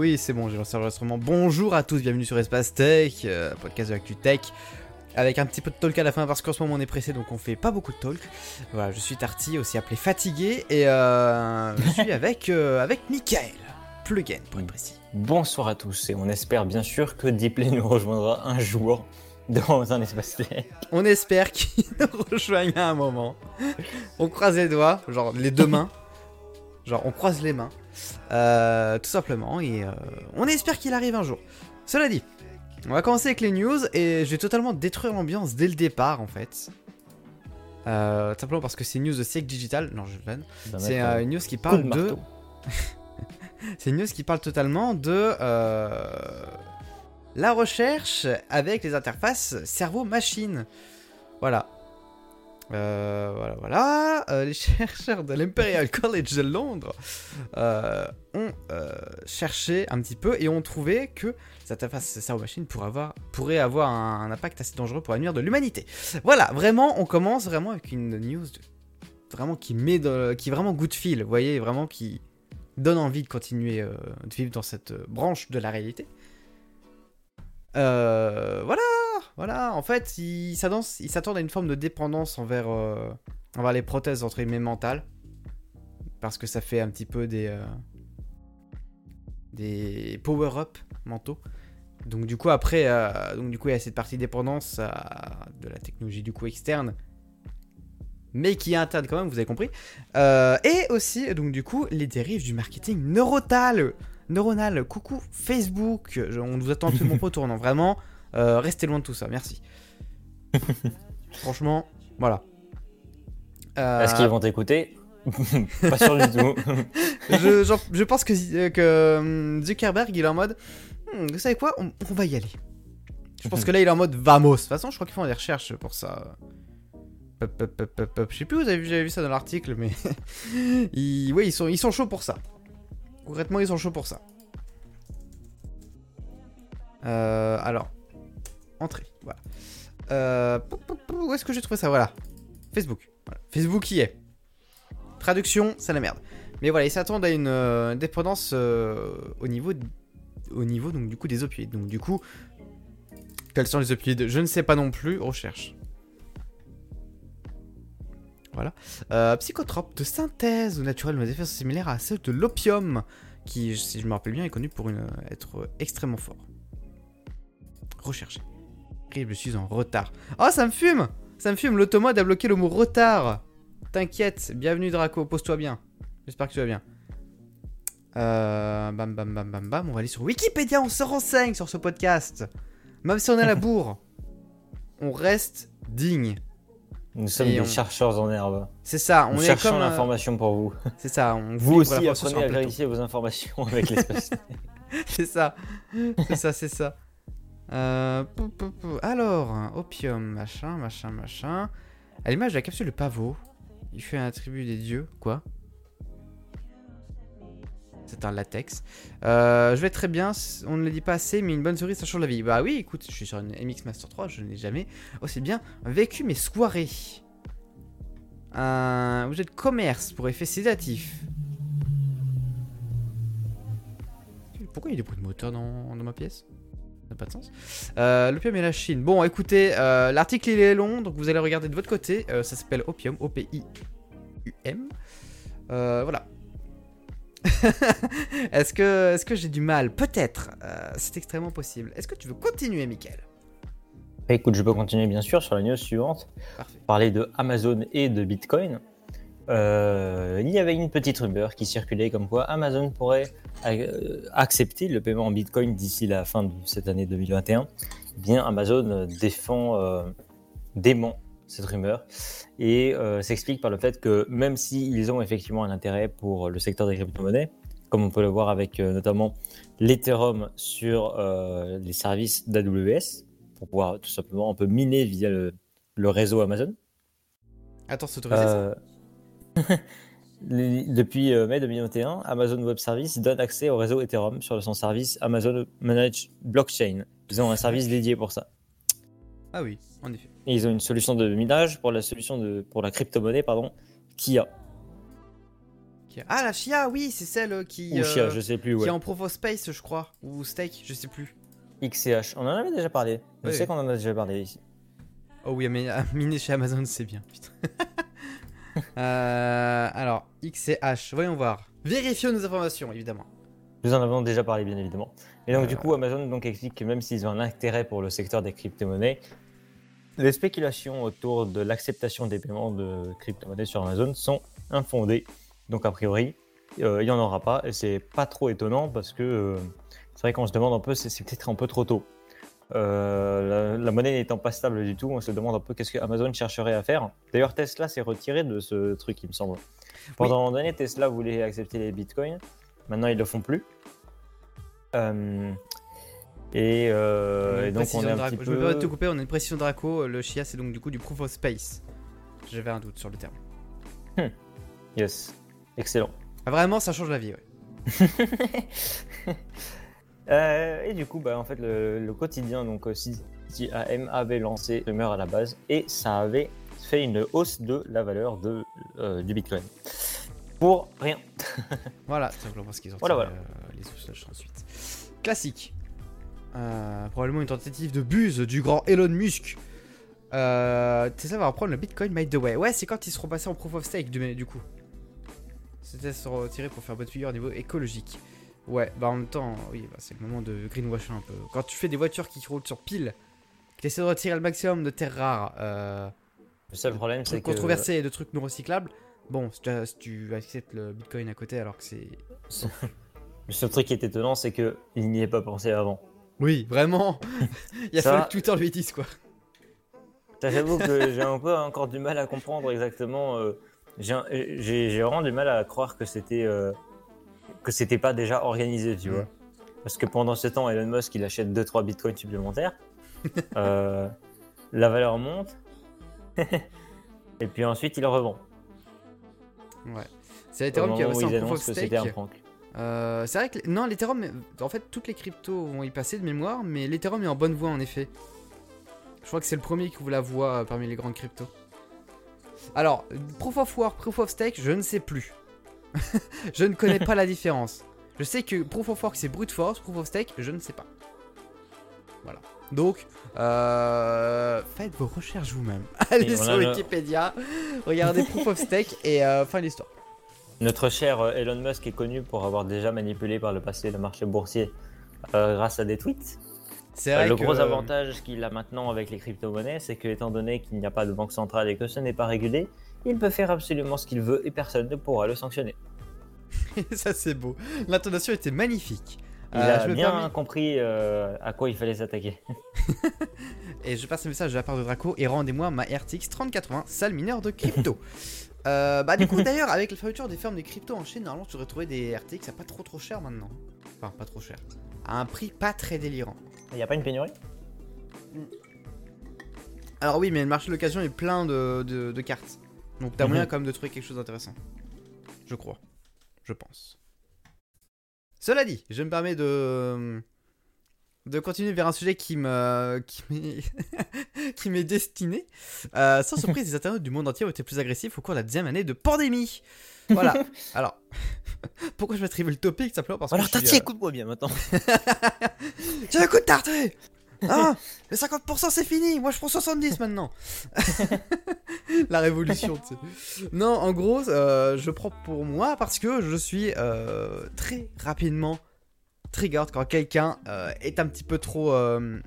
oui, c'est bon, j'ai lancé l'enregistrement. Bonjour à tous, bienvenue sur Espace Tech, euh, podcast de l'actu tech. Avec un petit peu de talk à la fin parce qu'en ce moment on est pressé donc on fait pas beaucoup de talk. Voilà, je suis Tarty, aussi appelé fatigué, et euh, je suis avec, euh, avec Michael, Plugin pour être précis. Bonsoir à tous et on espère bien sûr que Deeply nous rejoindra un jour dans un espace tech. On espère qu'il nous rejoigne à un moment. On croise les doigts, genre les deux mains. Genre on croise les mains. Euh, tout simplement. Et euh, on espère qu'il arrive un jour. Cela dit, on va commencer avec les news et je vais totalement détruire l'ambiance dès le départ en fait. Euh, tout simplement parce que c'est une news de siècle digital. Non, je vanne. C'est une news qui parle de c'est une news qui parle totalement de la recherche avec les interfaces cerveau-machine. Voilà. Euh, voilà, voilà. Euh, les chercheurs de l'Imperial College de Londres euh, ont cherché un petit peu et ont trouvé que les interfaces cerveau-machine pourraient avoir, avoir un, impact assez dangereux pour l'avenir de l'humanité. Voilà, vraiment, on commence vraiment avec une news de- vraiment qui met de- qui est vraiment good feel, vous voyez, vraiment qui donne envie de continuer de vivre dans cette branche de la réalité. Euh, voilà, voilà. En fait, ils s'attendent à une forme de dépendance envers, euh, envers les prothèses entre guillemets mentales, parce que ça fait un petit peu des euh, power-up mentaux. Donc du coup après, donc du coup il y a cette partie dépendance de la technologie du coup externe, mais qui est interne quand même, vous avez compris. Et aussi donc du coup les dérives du marketing neurotal, neuronal. Coucou Facebook, Je- on vous attend absolument pas au tournant, vraiment. euh, restez loin de tout ça, merci. Franchement, voilà. Euh, Est-ce qu'ils vont t'écouter Pas sûr du tout. je, pense que, euh, que Zuckerberg il est en mode Hmm, vous savez quoi on, on va y aller je pense que là il est en mode vamos de toute façon je crois qu'ils font des recherches pour ça je sais plus vous avez vu, j'avais vu ça dans l'article mais ils, ouais, ils, sont, ils sont chauds pour ça concrètement ils sont chauds pour ça Euh, alors entrée voilà Euh, où est-ce que j'ai trouvé ça? Voilà Facebook. Facebook y est traduction c'est la merde mais voilà, ils s'attendent à une euh, dépendance au niveau, au niveau donc du coup des opioïdes. Donc du coup, quels sont les opioïdes? Je ne sais pas non plus. Recherche. Voilà. Euh, psychotrope de synthèse ou naturel aux effets similaires à ceux de l'opium, qui, si je me rappelle bien, est connu pour une, être extrêmement fort. Rechercher. Je suis en retard. Oh, ça me fume Ça me fume. L'automode a bloqué le mot retard. T'inquiète. Bienvenue Draco. Pose-toi bien. J'espère que tu vas bien. Euh, bam bam bam bam bam. On va aller sur Wikipédia. On se renseigne sur ce podcast. Même si on est à la bourre, on reste digne. Nous sommes Et des on- chercheurs en herbe. C'est ça. On Nous est cherchons comme. euh, l'information pour vous. C'est ça. On Vous aussi apprenez à vérifier vos informations avec l'espace. C'est ça. C'est ça, c'est ça. Euh. Alors, opium, machin, machin, machin. À l'image de la capsule de pavot, il fait un attribut des dieux. Quoi? C'est un latex. Euh, je vais très bien, on ne le dit pas assez, mais une bonne souris, ça change la vie. Bah oui, écoute, je suis sur une MX Master 3, je n'ai jamais aussi bien vécu mes soirées. Un objet de commerce pour effet sédatif. Pourquoi il y a des bruits de moteur dans, ma pièce? Ça n'a pas de sens. Euh, L'opium et la Chine. Bon, écoutez, euh, l'article il est long, donc vous allez regarder de votre côté. Ça s'appelle Opium, O-P-I-U-M. Voilà. est-ce que, est que j'ai du mal Peut-être. Euh, C'est extrêmement possible. Est-ce que tu veux continuer, Michael Bah, Écoute, je peux continuer bien sûr sur la news suivante. Parfait. Parler de Amazon et de Bitcoin. Euh, il y avait une petite rumeur qui circulait comme quoi Amazon pourrait euh, accepter le paiement en Bitcoin d'ici la fin de cette année 2021. Eh Bien, Amazon défend, euh, dément cette rumeur et euh, s'explique par le fait que même s'ils ont effectivement un intérêt pour le secteur des crypto-monnaies, comme on peut le voir avec euh, notamment l'Ethereum sur euh, les services d'AWS, pour pouvoir tout simplement un peu miner via le, le réseau Amazon. Attends, c'est autorisé ça? Euh, les- depuis mai 2021, Amazon Web Services donne accès au réseau Ethereum sur son service Amazon Managed Blockchain. Ils ont un service dédié pour ça. Ah oui, en effet. Et ils ont une solution de minage pour la solution de pour la crypto-monnaie pardon, Kia. Ah, la Chia, oui, c'est celle qui, Ou Chia, euh, je sais plus. qui est en Provo Space, je crois. Ou Steak, je sais plus. X et H. On en avait déjà parlé. Je Oui. sais qu'on en a déjà parlé ici. Oh oui, mais à miner chez Amazon, c'est bien. Putain. Euh, alors, X et H, voyons voir. Vérifions nos informations, évidemment. Nous en avons déjà parlé, bien évidemment. Et donc, Euh. du coup, Amazon donc, explique que même s'ils ont un intérêt pour le secteur des crypto-monnaies, les spéculations autour de l'acceptation des paiements de crypto-monnaies sur Amazon sont infondées. Donc, a priori, euh, il n'y en aura pas. Et c'est pas trop étonnant parce que euh, c'est vrai qu'on se demande un peu, c'est peut-être un peu trop tôt. Euh, la, la monnaie n'étant pas stable du tout, on se demande un peu qu'est-ce que Amazon chercherait à faire. D'ailleurs, Tesla s'est retiré de ce truc, il me semble. Pendant un année, Tesla voulait accepter les bitcoins. Maintenant, ils le font plus. Euh, et, euh, et donc, on est un petit Je me permets de te peu. couper, on a une précision Draco. Le Chia, c'est donc du coup du Proof of Space. J'avais un doute sur le terme. Yes, excellent. Ah, vraiment, ça change la vie, ouais. Euh, et du coup, bah, en fait, le, le quotidien, donc aussi, AM avait lancé rumeur à la base et ça avait fait une hausse de la valeur de, euh, du bitcoin. Pour rien. Voilà, simplement parce qu'ils ont Voilà, voilà. euh, les ensuite. Classique. Euh, probablement une tentative de buse du grand Elon Musk. Euh, Tesla va reprendre le Bitcoin by the way. Ouais, c'est quand ils seront passés en proof of stake du, du coup. C'était se retirer pour faire bonne figure au niveau écologique. Ouais, bah en même temps, oui, bah, c'est le moment de greenwasher un peu. Quand tu fais des voitures qui roulent sur pile, que tu essaies de retirer le maximum de terres rares, euh, Le seul problème, c'est que. controversés et de trucs non recyclables, bon, si tu, acceptes le Bitcoin à côté alors que c'est Le seul truc qui est étonnant, c'est qu'il n'y ait pas pensé avant. Oui, vraiment. Il a Ça- fallu que Twitter lui dise quoi. J'avoue que j'ai un peu encore du mal à comprendre exactement. euh, j'ai un- vraiment du mal à croire que c'était euh, que c'était pas déjà organisé, tu Mm. vois. Parce que pendant ce temps, Elon Musk il achète 2-3 bitcoins supplémentaires. Euh, la valeur monte. Et puis ensuite il revend. Ouais. C'est Ethereum qui a en ils proof of un stake. prank. Euh, c'est vrai que non, l'Ethereum, en fait, toutes les cryptos vont y passer de mémoire, mais l'Ethereum est en bonne voie en effet. Je crois que c'est le premier qui ouvre la voie euh, parmi les grandes cryptos. Alors, proof of work, proof of stake, je ne sais plus. je ne connais pas la différence. Je sais que proof of work c'est brute force, proof of stake, je ne sais pas. Voilà. Donc, euh, faites vos recherches vous-même. Allez Et sur Wikipédia, regardez proof of stake et euh, fin de l'histoire. Notre cher euh, Elon Musk est connu pour avoir déjà manipulé par le passé le marché boursier euh, grâce à des tweets. C'est Euh, le que- gros avantage qu'il a maintenant avec les crypto-monnaies, c'est que étant donné qu'il n'y a pas de banque centrale et que ce n'est pas régulé, il peut faire absolument ce qu'il veut et personne ne pourra le sanctionner. ça c'est beau. L'intonation était magnifique. Il Euh, a je bien compris euh, à quoi il fallait s'attaquer. Et je passe un message de la part de Draco et rendez-moi ma RTX 3080, salle mineure de crypto. Euh, bah du coup d'ailleurs avec la fermeture des fermes des cryptos en Chine, normalement tu devrais trouver des RTX à pas trop trop cher maintenant. Enfin pas trop cher. À un prix pas très délirant. Il n'y a pas une pénurie? Alors oui mais le marché de l'occasion est plein de, de- de cartes. Donc t'as Mhm. moyen quand même de trouver quelque chose d'intéressant. Je crois. Je pense. Cela dit, je me permets de de continuer vers un sujet qui me qui m'est qui m'est destiné. Euh, sans surprise, les internautes du monde entier ont été plus agressifs au cours de la deuxième année de pandémie. Voilà. Alors, pourquoi je m'attribue le topic simplement parce que Alors je suis, Tati, euh, écoute-moi bien maintenant. Tiens, écoute, Tarté Hein Les 50% c'est fini, moi je prends 70 maintenant La révolution, tu sais. Non, en gros, euh, je prends pour moi parce que je suis euh, très rapidement triggered quand quelqu'un euh, est un petit peu trop... euh,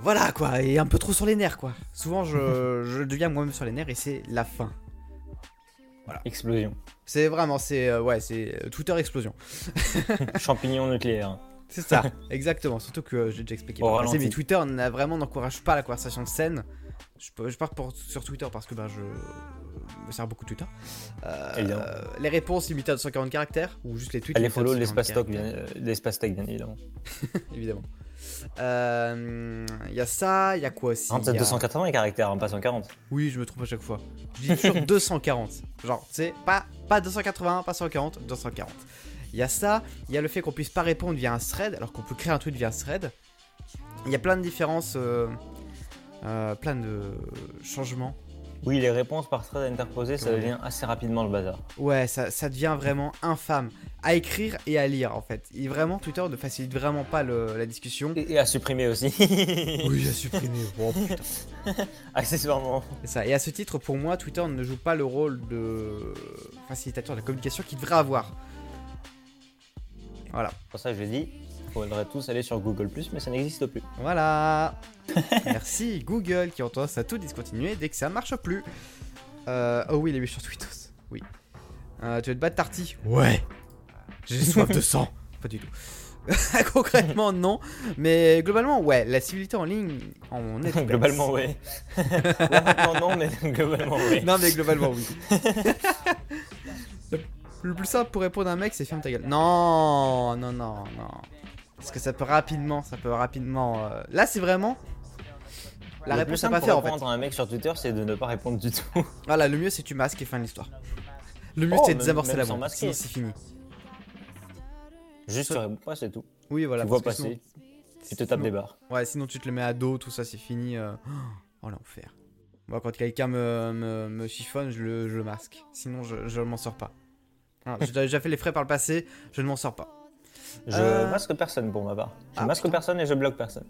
Voilà quoi, et un peu trop sur les nerfs quoi. Souvent je, je deviens moi-même sur les nerfs et c'est la fin. Explosion. C'est vraiment, c'est... euh, ouais, c'est Twitter explosion. Champignon nucléaire. C'est ça, exactement. Surtout que j'ai déjà expliqué. Ralenti. mais Twitter n'a vraiment n'encourage pas la conversation saine. Je, je pars pour- sur Twitter parce que ben, je me sers beaucoup de Twitter. Euh, les réponses limitées à 240 caractères ou juste les tweets. Allez à follow 240 l'espace stock, euh, l'espace tech, bien évidemment. évidemment. Euh, Il y a ça, il y a quoi aussi y a- 280 caractères, hein, pas 140. Oui, je me trompe à chaque fois. Je dis toujours 240. Genre, tu sais, pas, pas 280, pas 140, 240. Il y a ça, il y a le fait qu'on puisse pas répondre via un thread, alors qu'on peut créer un tweet via un thread. Il y a plein de différences, euh, euh, plein de changements. Oui, les réponses par thread interposé, ça devient assez rapidement le bazar. Ouais, ça, ça devient vraiment infâme à écrire et à lire en fait. Et vraiment, Twitter ne facilite vraiment pas le- la discussion. Et, et à supprimer aussi. Oui, à supprimer. Oh, putain. Accessoirement. Ça. Et à ce titre, pour moi, Twitter ne joue pas le rôle de facilitateur de la communication qu'il devrait avoir. Voilà. Pour ça, je il faudrait tous aller sur Google, mais ça n'existe plus. Voilà. Merci Google qui ont tendance à tout discontinuer dès que ça marche plus. Euh, oh oui, il est sur Twittos. Oui. Euh, tu veux te battre Tarty? Ouais. J'ai soif de sang. Pas du tout. Concrètement, non. Mais globalement, ouais. La civilité en ligne, en est globalement, ouais. Non, mais globalement, ouais. Non, mais globalement, oui. Le plus simple pour répondre à un mec, c'est ferme ta gueule. Non, non, non, non. Parce que ça peut rapidement, ça peut rapidement. euh, Là, c'est vraiment. La Le réponse à pas faire en fait. répondre à un mec sur Twitter, c'est de ne pas répondre du tout. Voilà, le mieux c'est tu masques et fin de l'histoire. Le mieux Oh, c'est de désamorcer la bombe. Sinon c'est fini. Juste tu réponds pas, c'est tout. Oui, voilà. tu vois passer, sinon- tu te tapes sinon- des barres. Ouais, sinon tu te le mets à dos, tout ça c'est fini. euh, Oh l'enfer. Moi, quand quelqu'un me, me, me chiffonne, je le, je le masque. Sinon, je, je m'en sors pas. Voilà, J'ai déjà fait les frais par le passé, je ne m'en sors pas. Je Euh, masque personne pour ma part. Je Ah, masque putain. personne et je bloque personne.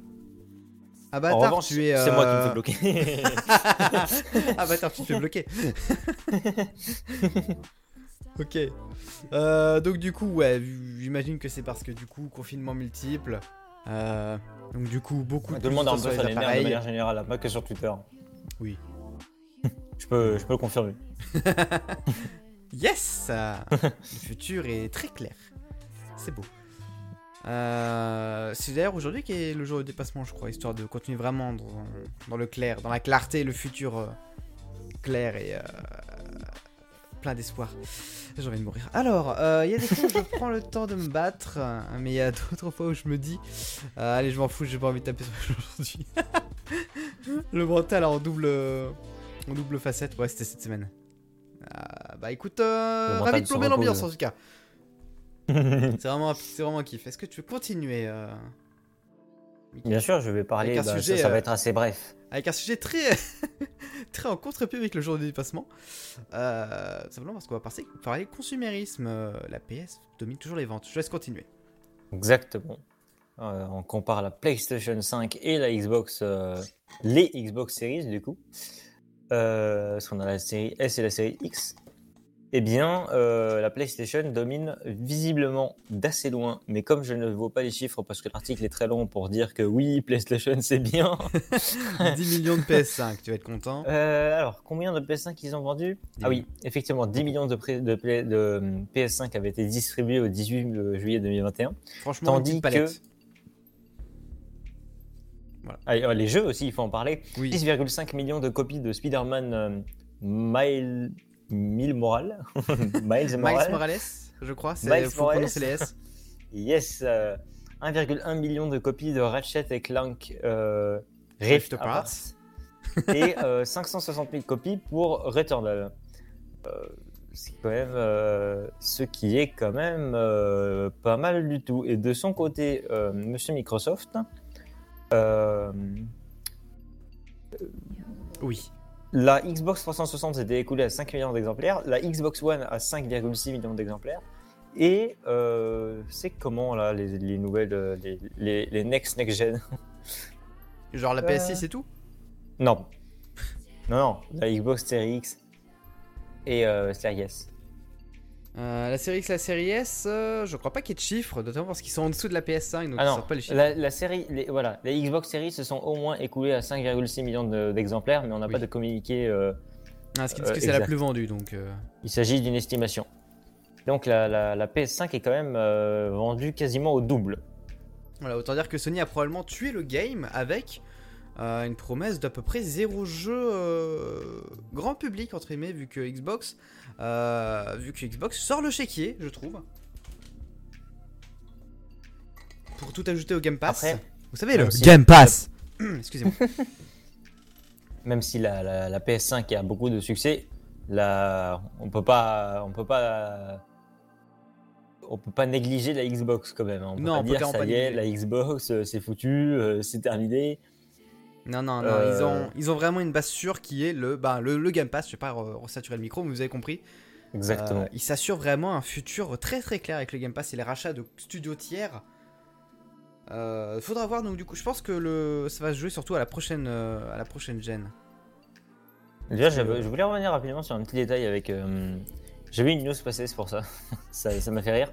Ah en bâtard, revanche, tu es. c'est moi qui me euh, fais bloquer. ah bâtard, tu te fais bloquer. ok. Euh, donc du coup, ouais, j'imagine que c'est parce que du coup, confinement multiple. euh, donc du coup, beaucoup de Tout le monde peu sur les nerfs de manière générale, pas que sur Twitter. Oui. Je peux, je peux le confirmer. Yes Le futur est très clair. C'est beau. Euh, c'est d'ailleurs aujourd'hui qui est le jour de dépassement, je crois, histoire de continuer vraiment dans, dans le clair, dans la clarté, le futur euh, clair et euh, plein d'espoir. J'ai envie de mourir. Alors, euh, il y a des fois où je prends le temps de me battre, mais il y a d'autres fois où je me dis, euh, allez, je m'en fous, j'ai pas envie de taper sur aujourd'hui. le mental en double, en double facette, ouais, c'était cette semaine. Ah, bah écoute, euh, ravi de plomber l'ambiance en tout cas. C'est vraiment, c'est vraiment un kiff. Est-ce que tu veux continuer euh, Bien sûr, je vais parler. Bah, sujet, ça, ça euh, va être assez bref. Avec un sujet très, très en contre-pied avec le jour du dépassement. Euh, simplement parce qu'on va parler, parler consumérisme. La PS domine toujours les ventes. Je laisse continuer. Exactement. Euh, on compare la PlayStation 5 et la Xbox, euh, les Xbox Series du coup. Euh, parce qu'on a la série S et la série X. Eh bien, euh, la PlayStation domine visiblement d'assez loin, mais comme je ne vois pas les chiffres parce que l'article est très long pour dire que oui, PlayStation c'est bien. 10 millions de PS5, tu vas être content. Euh, alors, combien de PS5 ils ont vendu? Ah oui, effectivement, 10 millions de, pré- de, play- de, euh, PS5 avaient été distribués au 18 juillet 2021. Franchement, Tandis une palette. Ah, et, euh, les jeux aussi, il faut en parler. Oui. 6,5 millions de copies de Spider-Man euh, Miles, Miles Morales. Miles Morales. Miles Morales, je crois. Miles faut Morales. prononcer les S. Yes. euh, 1,1 million de copies de Ratchet et Clank euh, Rift Rift Apart. Et euh, 560 000 copies pour Returnal. Euh, c'est quand même euh, ce qui est quand même euh, pas mal du tout. Et de son côté, euh, Monsieur Microsoft, euh, Oui. La Xbox 360 s'était écoulée à 5 millions d'exemplaires, la Xbox One à 5,6 millions d'exemplaires. Et euh, c'est comment là les, les nouvelles, euh, les, les, les next next gen? Genre la Euh. PS6 et tout? Non, non non, la Xbox Series X et euh, Series S. Euh, La série X, la série S, euh, je crois pas qu'il y ait de chiffres, notamment parce qu'ils sont en dessous de la PS5, donc Ah ils non, sortent pas les chiffres. la, la série, les, voilà, les Xbox Series se sont au moins écoulées à 5,6 millions de- d'exemplaires, mais on n'a Oui. pas de communiqué. euh, Ah, ce qui dit que euh, c'est la plus vendue, donc. euh, Il s'agit d'une estimation. Donc la, la- la PS5 est quand même vendue quasiment au double. Voilà, autant dire que Sony a probablement tué le game avec euh, une promesse d'à peu près zéro jeu euh, grand public, entre guillemets, vu que Xbox, euh, vu que Xbox sort le chéquier, je trouve. Pour tout ajouter au Game Pass. Après, Vous savez, le même si- Game Pass Excusez-moi. Même si la, la- la PS5 a beaucoup de succès, la, on peut pas, on peut pas, on peut pas négliger la Xbox quand même. hein. On peut Non, pas on dire ça pas y est, négliger. la Xbox, euh, c'est foutu, euh, c'est terminé. Non, non, non, Euh, ils, ont, ils ont vraiment une base sûre qui est le, bah, le, le Game Pass. Je vais pas re- resaturer le micro, mais vous avez compris. Exactement. Euh, ils s'assurent vraiment un futur très très clair avec le Game Pass et les rachats de studios tiers. Euh, faudra voir, donc du coup, je pense que le, ça va se jouer surtout à la prochaine, euh, à la prochaine gen. Déjà, je voulais revenir rapidement sur un petit détail avec. J'ai vu une news passer, c'est pour ça. ça. m'a fait rire.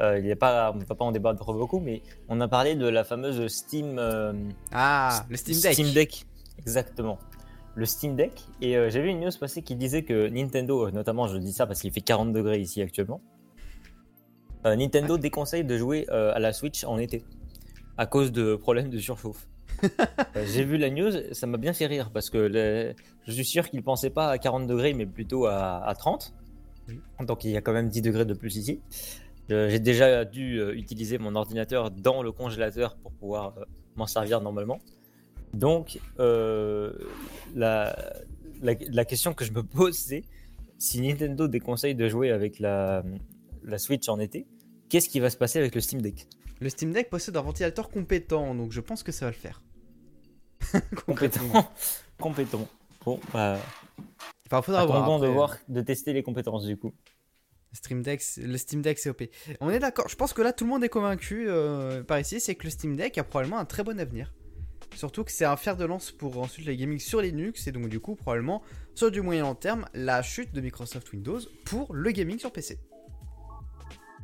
Euh, il y a pas, on ne va pas en débattre beaucoup, mais on a parlé de la fameuse Steam. euh, Ah, le Steam Deck. Steam Deck, exactement. Le Steam Deck. Et euh, j'ai vu une news passer qui disait que Nintendo, euh, notamment, je dis ça parce qu'il fait 40 degrés ici actuellement. Nintendo déconseille de jouer à la Switch en été à cause de problèmes de surchauffe. J'ai vu la news, ça m'a bien fait rire parce que je suis sûr qu'ils pensaient pas à 40 degrés mais plutôt à, à 30. Donc il y a quand même 10 degrés de plus ici. Euh, j'ai déjà dû euh, utiliser mon ordinateur dans le congélateur pour pouvoir euh, m'en servir normalement. Donc euh, la, la, la question que je me pose c'est si Nintendo déconseille de jouer avec la, la Switch en été, qu'est-ce qui va se passer avec le Steam Deck? Le Steam Deck possède un ventilateur compétent, donc je pense que ça va le faire. Compétent. Compétent. Bon, bah, Enfin, faudra voir. attendons de après. voir, de tester les compétences du coup. Le Steam Deck, c'est- le Steam Deck, c'est OP. On est d'accord. Je pense que là, tout le monde est convaincu euh, par ici, c'est que le Steam Deck a probablement un très bon avenir. Surtout que c'est un fer de lance pour ensuite les gaming sur Linux et donc du coup probablement sur du moyen long terme la chute de Microsoft Windows pour le gaming sur PC.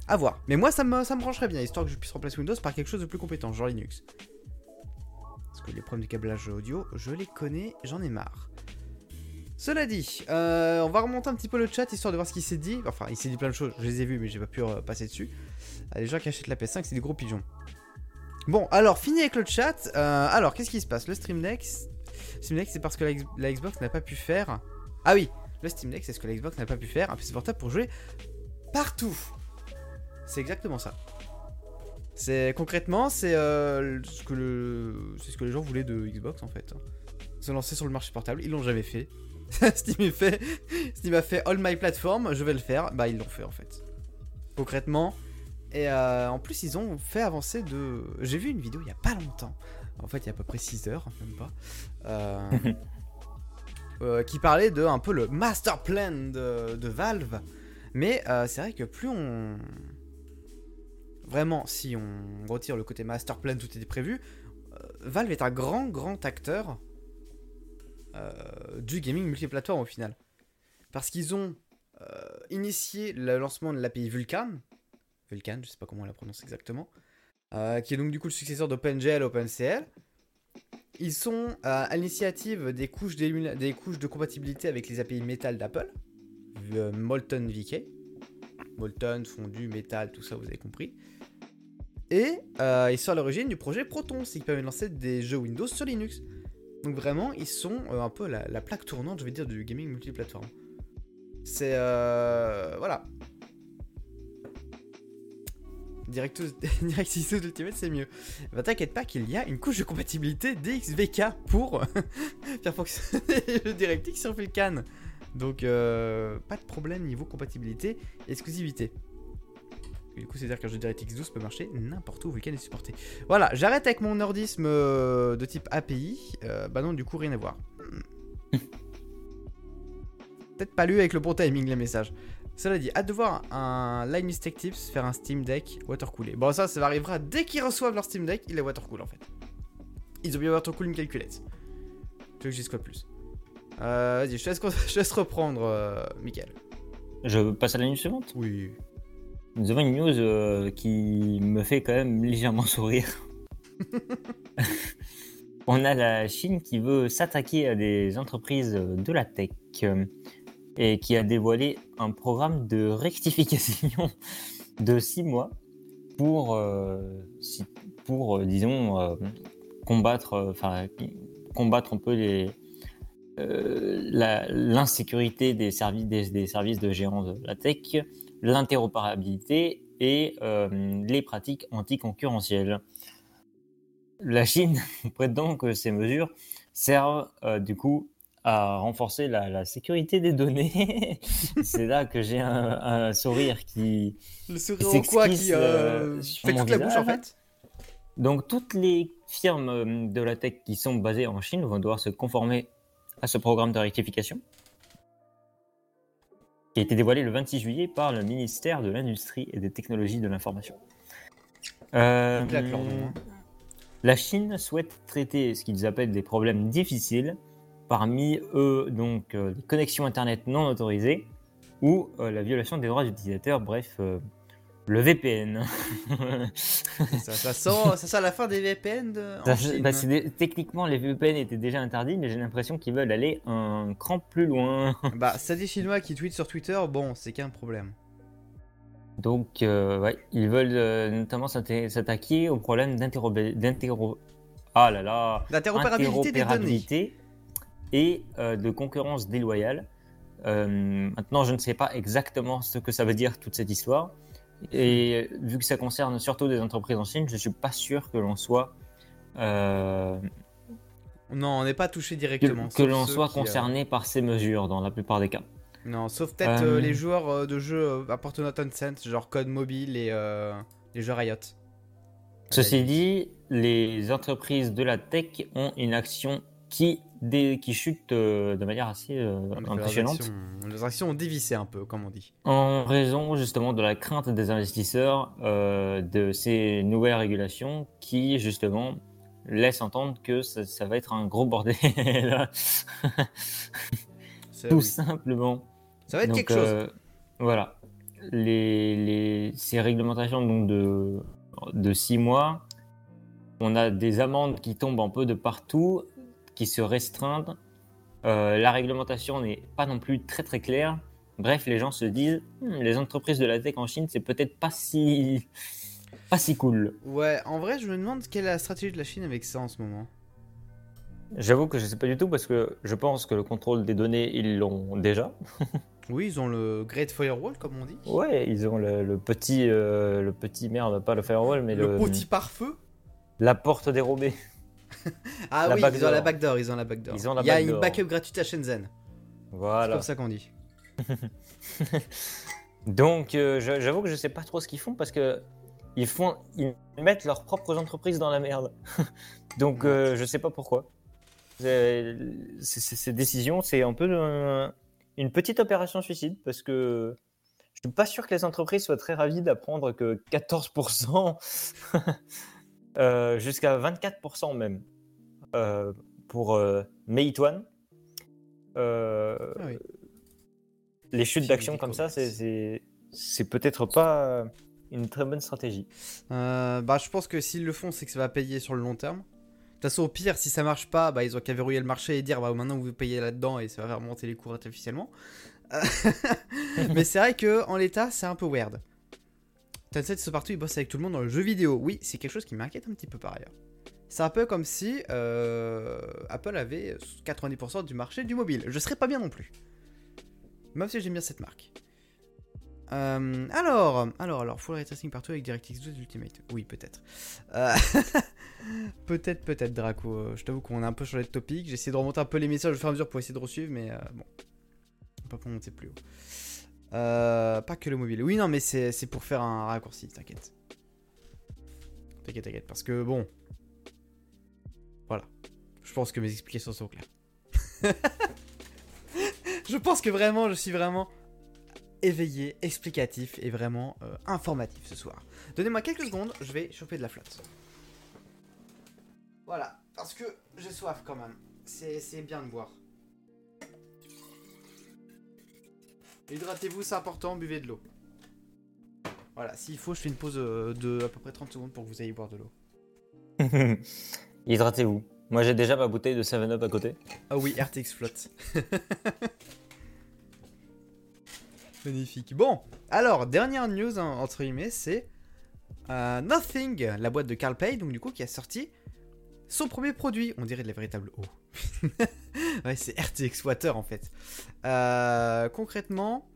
À voir. Mais moi ça me, ça me brancherait bien histoire que je puisse remplacer Windows par quelque chose de plus compétent, genre Linux. Parce que les problèmes de câblage audio, je les connais, j'en ai marre. Cela dit, euh, on va remonter un petit peu le chat histoire de voir ce qu'il s'est dit. Enfin, il s'est dit plein de choses, je les ai vues mais j'ai pas pu euh, passer dessus. Euh, les gens qui achètent la PS5, c'est des gros pigeons. Bon, alors, fini avec le chat. Euh, alors, qu'est-ce qui se passe? Le Stream Deck, Steam Deck, c'est parce que la, Xbox n'a pas pu faire. Ah oui, le Steam Deck, c'est ce que la Xbox n'a pas pu faire. Un PC portable pour jouer partout. C'est exactement ça. C'est concrètement, euh, c'est ce que les gens voulaient de Xbox en fait. Se lancer sur le marché portable, ils l'ont jamais fait. Steam fait, Steam a fait all my platform, je vais le faire. Bah ils l'ont fait en fait. Concrètement. Et euh, en plus ils ont fait avancer de. J'ai vu une vidéo il y a pas longtemps. En fait il y a à peu près 6 heures, même pas. Euh, euh, qui parlait de un peu le master plan de, de Valve. Mais c'est vrai que plus on. Vraiment, si on retire le côté master plan, tout était prévu. Valve est un grand, grand acteur du gaming multiplateforme au final. Parce qu'ils ont euh, initié le lancement de l'API Vulkan. Vulkan, je sais pas comment on la prononce exactement. euh, qui est donc du coup le successeur d'OpenGL, OpenCL. Ils sont euh, à l'initiative des couches, des couches de compatibilité avec les API Metal d'Apple. euh, Molten fondu, Metal, tout ça, vous avez compris. Et euh, ils sont à l'origine du projet Proton, c'est qui permet de lancer des jeux Windows sur Linux. Donc vraiment, ils sont euh, un peu la, la plaque tournante, je vais dire, du gaming multiplateforme. C'est... Euh, voilà. Directus, DirectX 12 Ultimate, c'est mieux. Bah t'inquiète pas qu'il y a une couche de compatibilité DXVK pour faire fonctionner le DirectX sur Vulkan. Donc euh, pas de problème niveau compatibilité exclusivité. Et du coup, c'est-à-dire qu'un jeu DirectX 12 peut marcher n'importe où où Vulkan est supporté. Voilà, j'arrête avec mon nordisme euh, de type API. Euh, bah non, du coup, rien à voir. Peut-être pas lu avec le bon timing les messages. Cela dit, hâte de voir un Linus Tech Tips faire un Steam Deck watercoolé. Bon, ça, ça arrivera dès qu'ils reçoivent leur Steam Deck, il est watercool en fait. Ils ont bien watercool une calculette. Tu veux que dise quoi plus? Euh, Vas-y, je te laisse, je te laisse reprendre, euh, Michael. Je passe à la news suivante? Oui. Nous avons une news euh, qui me fait quand même légèrement sourire. On a la Chine qui veut s'attaquer à des entreprises de la tech euh, et qui a dévoilé un programme de rectification de six mois pour, euh, si- pour disons, combattre, enfin, combattre un peu les, l'insécurité des services, des, des services de géants de la tech, l'interopérabilité et euh, les pratiques anticoncurrentielles. La Chine prétend que ces mesures servent euh, du coup à renforcer la, la sécurité des données. C'est là que j'ai un, un sourire qui, Le sourire Il en quoi qui euh, euh, fait toute la bouche en fait Donc toutes les firmes de la tech qui sont basées en Chine vont devoir se conformer à ce programme de rectification qui a été dévoilé le 26 juillet par le ministère de l'Industrie et des Technologies de l'Information. Euh, hein. la Chine souhaite traiter ce qu'ils appellent des problèmes difficiles, parmi eux donc euh, les connexions Internet non autorisées ou euh, la violation des droits d'utilisateur, bref, euh, le VPN. ça, ça sent, ça sent la fin des VPN de, en Ça, Chine. bah, des- techniquement, les VPN étaient déjà interdits, mais j'ai l'impression qu'ils veulent aller un cran plus loin. Bah, ça des Chinois qui tweetent sur Twitter, bon, c'est qu'un problème. Donc, euh, ouais, ils veulent euh, notamment s'atta- s'attaquer au problème. Ah là là L'interopérabilité des données. interopérabilité et euh, de concurrence déloyale. Maintenant, je ne sais pas exactement ce que ça veut dire toute cette histoire. Et vu que ça concerne surtout des entreprises en Chine, je suis pas sûr que l'on soit euh, Non, on n'est pas touché directement. que l'on soit qui, euh, concerné par ces mesures dans la plupart des cas. Non, sauf peut-être euh, les joueurs de jeux à Tencent, genre Code Mobile et euh, les jeux Riot. Ceci dit, les entreprises de la tech ont une action qui, qui chute euh, de manière assez euh, impressionnante. actions, leurs actions ont dévissé un peu, comme on dit. En raison justement de la crainte des investisseurs euh, de ces nouvelles régulations qui justement laissent entendre que ça, ça va être un gros bordel, tout oui. simplement. Ça va être Donc, quelque chose. voilà. Les, les- ces réglementations donc de, de six mois, on a des amendes qui tombent un peu de partout, qui se restreignent. Euh, la réglementation n'est pas non plus très très claire. Bref, les gens se disent, Hmm, les entreprises de la tech en Chine, c'est peut-être pas si pas si cool. Ouais, en vrai, je me demande quelle est la stratégie de la Chine avec ça en ce moment. J'avoue que je sais pas du tout parce que je pense que le contrôle des données, ils l'ont déjà. Oui, ils ont le Great Firewall, comme on dit. Ouais, ils ont le, le petit, euh, le petit merde, pas le firewall, mais le le, petit pare-feu. la porte dérobée. Ah La oui, ils ont la backdoor, ils ont la backdoor. Ils ont la Il y a une backup gratuite à Shenzhen. C'est Voilà. comme ça qu'on dit. Donc, euh, j'avoue que je sais pas trop ce qu'ils font parce que ils font, ils mettent leurs propres entreprises dans la merde. Donc, euh, je sais pas pourquoi. C'est- c'est- c'est- Ces décisions, c'est un peu une petite opération suicide parce que je suis pas sûr que les entreprises soient très ravies d'apprendre que 14% euh, jusqu'à 24% même euh, pour euh, Meituan. Euh, Ah oui. les chutes d'action comme ça, c'est- peut-être pas une très bonne stratégie. Bah, je pense que s'ils le font, c'est que ça va payer sur le long terme. De toute façon, au pire, si ça marche pas, bah, ils ont qu'à verrouiller le marché et dire bah, maintenant vous payez là-dedans et ça va faire monter les cours artificiellement. Mais c'est vrai que en l'état, c'est un peu weird. Tencent, c'est partout, ils bossent avec tout le monde dans le jeu vidéo. Oui, c'est quelque chose qui m'inquiète un petit peu par ailleurs. C'est un peu comme si euh, Apple avait 90% du marché du mobile. Je serais pas bien non plus. Même si j'aime bien cette marque. Euh, alors, alors, alors, full ray tracing partout avec DirectX 12 Ultimate. Oui, peut-être. Euh, peut-être, peut-être, Draco. Je t'avoue qu'on a un peu changé de topic. J'ai essayé de remonter un peu les messages au fur et à mesure pour essayer de resuivre, mais euh, bon. On peut pas monter plus haut. Euh, pas que le mobile. Oui, non, mais c'est pour faire un raccourci, t'inquiète. T'inquiète, t'inquiète. Parce que bon. Voilà. Je pense que mes explications sont claires. je pense que vraiment, je suis vraiment éveillé, explicatif et vraiment euh, informatif ce soir. Donnez-moi quelques secondes, je vais chauffer de la flotte. Voilà, parce que j'ai soif quand même. C'est bien de boire. Hydratez-vous, c'est important, buvez de l'eau. Voilà, s'il faut, je fais une pause euh, de à peu près 30 secondes pour que vous ayez boire de l'eau. Hydratez-vous. Moi, j'ai déjà ma bouteille de 7-Up à côté. Ah oui, RTX flotte. Magnifique. Bon, alors, dernière news, hein, entre guillemets, c'est euh, Nothing, la boîte de Carl Pay, donc du coup, qui a sorti son premier produit. On dirait de la véritable eau. ouais, c'est RTX Water en fait. Euh, concrètement.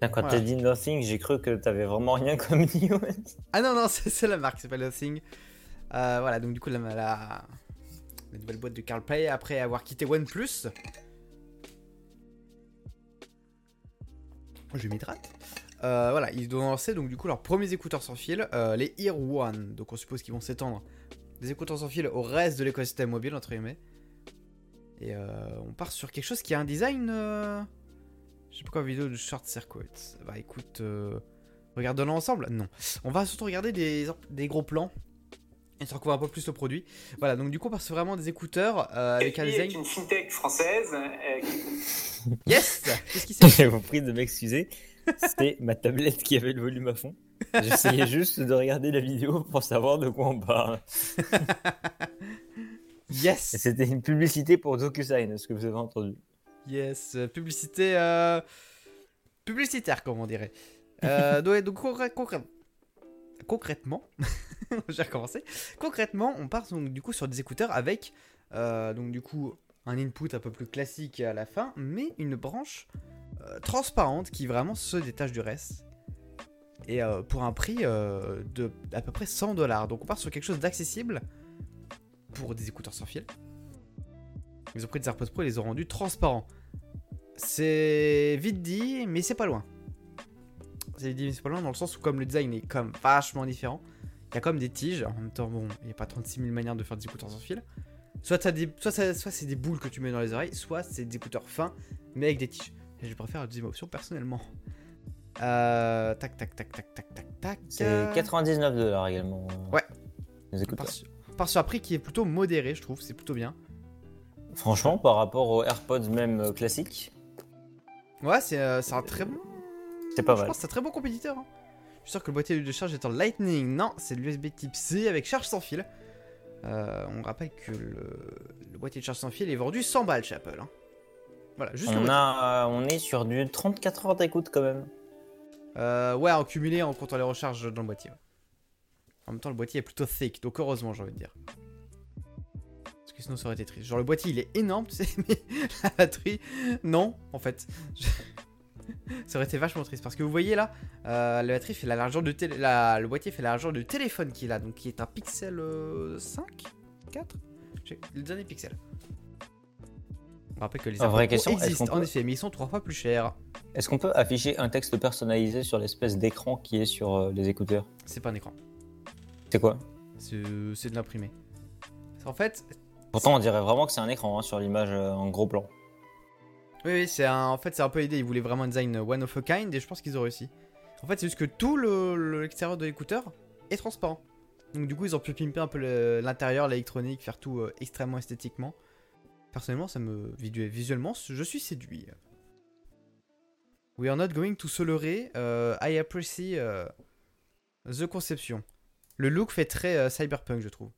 Quand Voilà. t'as dit nothing, j'ai cru que t'avais vraiment rien comme news. Ah non, non, c'est la marque, c'est pas Nothing. Euh, voilà, donc du coup, la, la, la nouvelle boîte de Carl Pay, après avoir quitté OnePlus. Je m'hydrate. euh, voilà, ils doivent lancer donc du coup leurs premiers écouteurs sans fil, euh, les Ear One. Donc on suppose qu'ils vont s'étendre des écouteurs sans fil au reste de l'écosystème mobile entre guillemets. Et euh, on part sur quelque chose qui a un design, euh, je sais pas quoi, vidéo de short circuit. Bah écoute, euh, regardons ensemble. Non, on va surtout regarder des, des gros plans. Et qu'on voit un peu plus le produit. Voilà, donc du coup, on part sur vraiment des écouteurs euh, avec un design. une fintech française. euh, Yes Qu'est-ce qui s'est Je vous prie de m'excuser. C'était ma tablette qui avait le volume à fond. J'essayais juste de regarder la vidéo pour savoir de quoi on parle. Et Yes c'était une publicité pour DocuSign, est-ce que vous avez entendu? Yes, publicité euh, publicitaire comme on dirait. Euh, donc, donc, concrè- concrè- concrètement, j'ai recommencé. Concrètement, on part donc, du coup sur des écouteurs avec euh, donc du coup un input un peu plus classique à la fin, mais une branche euh, transparente qui vraiment se détache du reste. Et euh, pour un prix euh, de à peu près 100 dollars. Donc on part sur quelque chose d'accessible pour des écouteurs sans fil. Ils ont pris des AirPods Pro et les ont rendus transparents. C'est vite dit, mais c'est pas loin. C'est vite dit, mais c'est pas loin dans le sens où, comme le design est comme vachement différent, il y a comme des tiges. En même temps, bon, il n'y a pas 36 000 manières de faire des écouteurs sans fil. Soit, c'est des boules que tu mets dans les oreilles, soit c'est des écouteurs fins, mais avec des tiges. Je préfère la deuxième option personnellement. Euh, tac, tac, tac, tac, tac, tac, tac. C'est 99 dollars également. Ouais. Écouteurs. part, sur, un prix qui est plutôt modéré, je trouve. C'est plutôt bien. Franchement, par rapport aux AirPods même euh, classiques, Ouais, c'est euh, c'est un très bon. c'est pas Je mal. pense que c'est un très bon compétiteur. hein. Je suis sûr que le boîtier de charge est en Lightning. Non, c'est l'USB type C avec charge sans fil. Euh, on rappelle que le, le boîtier de charge sans fil est vendu 100 balles chez Apple. hein. Voilà, juste On, a, euh, on est sur du 34 heures d'écoute quand même. Euh, ouais, en cumulé en comptant les recharges dans le boîtier. En même temps, le boîtier est plutôt thick, donc heureusement, j'ai envie de dire. Parce que sinon, ça aurait été triste. Genre, le boîtier il est énorme, tu sais, mais la batterie, non, en fait. Ça aurait été vachement triste. Parce que vous voyez là, euh, la batterie fait la largeur de télé... le boîtier fait la largeur du téléphone qu'il a, donc qui est un Pixel euh, 5 4 J'ai- Le dernier Pixel. On rappelle que les Ah, vraie question, existent, en effet, mais ils sont trois fois plus chers. Est-ce qu'on peut afficher un texte personnalisé sur l'espèce d'écran qui est sur euh, les écouteurs? C'est pas un écran. C'est quoi? C'est c'est de l'imprimé. En fait, Pourtant, on dirait vraiment que c'est un écran hein, sur l'image euh, en gros plan. oui, oui, c'est un, en fait, c'est un peu l'idée. Ils voulaient vraiment un design one of a kind et je pense qu'ils ont réussi. En fait, c'est juste que tout le- le- l'extérieur de l'écouteur est transparent. Donc, du coup, ils ont pu pimper un peu l'intérieur, l'électronique, faire tout euh, extrêmement esthétiquement. Personnellement, ça me visuellement, je suis séduit. We are not going to se leurrer. euh, I appreciate euh, the conception. Le look fait très euh, cyberpunk, je trouve.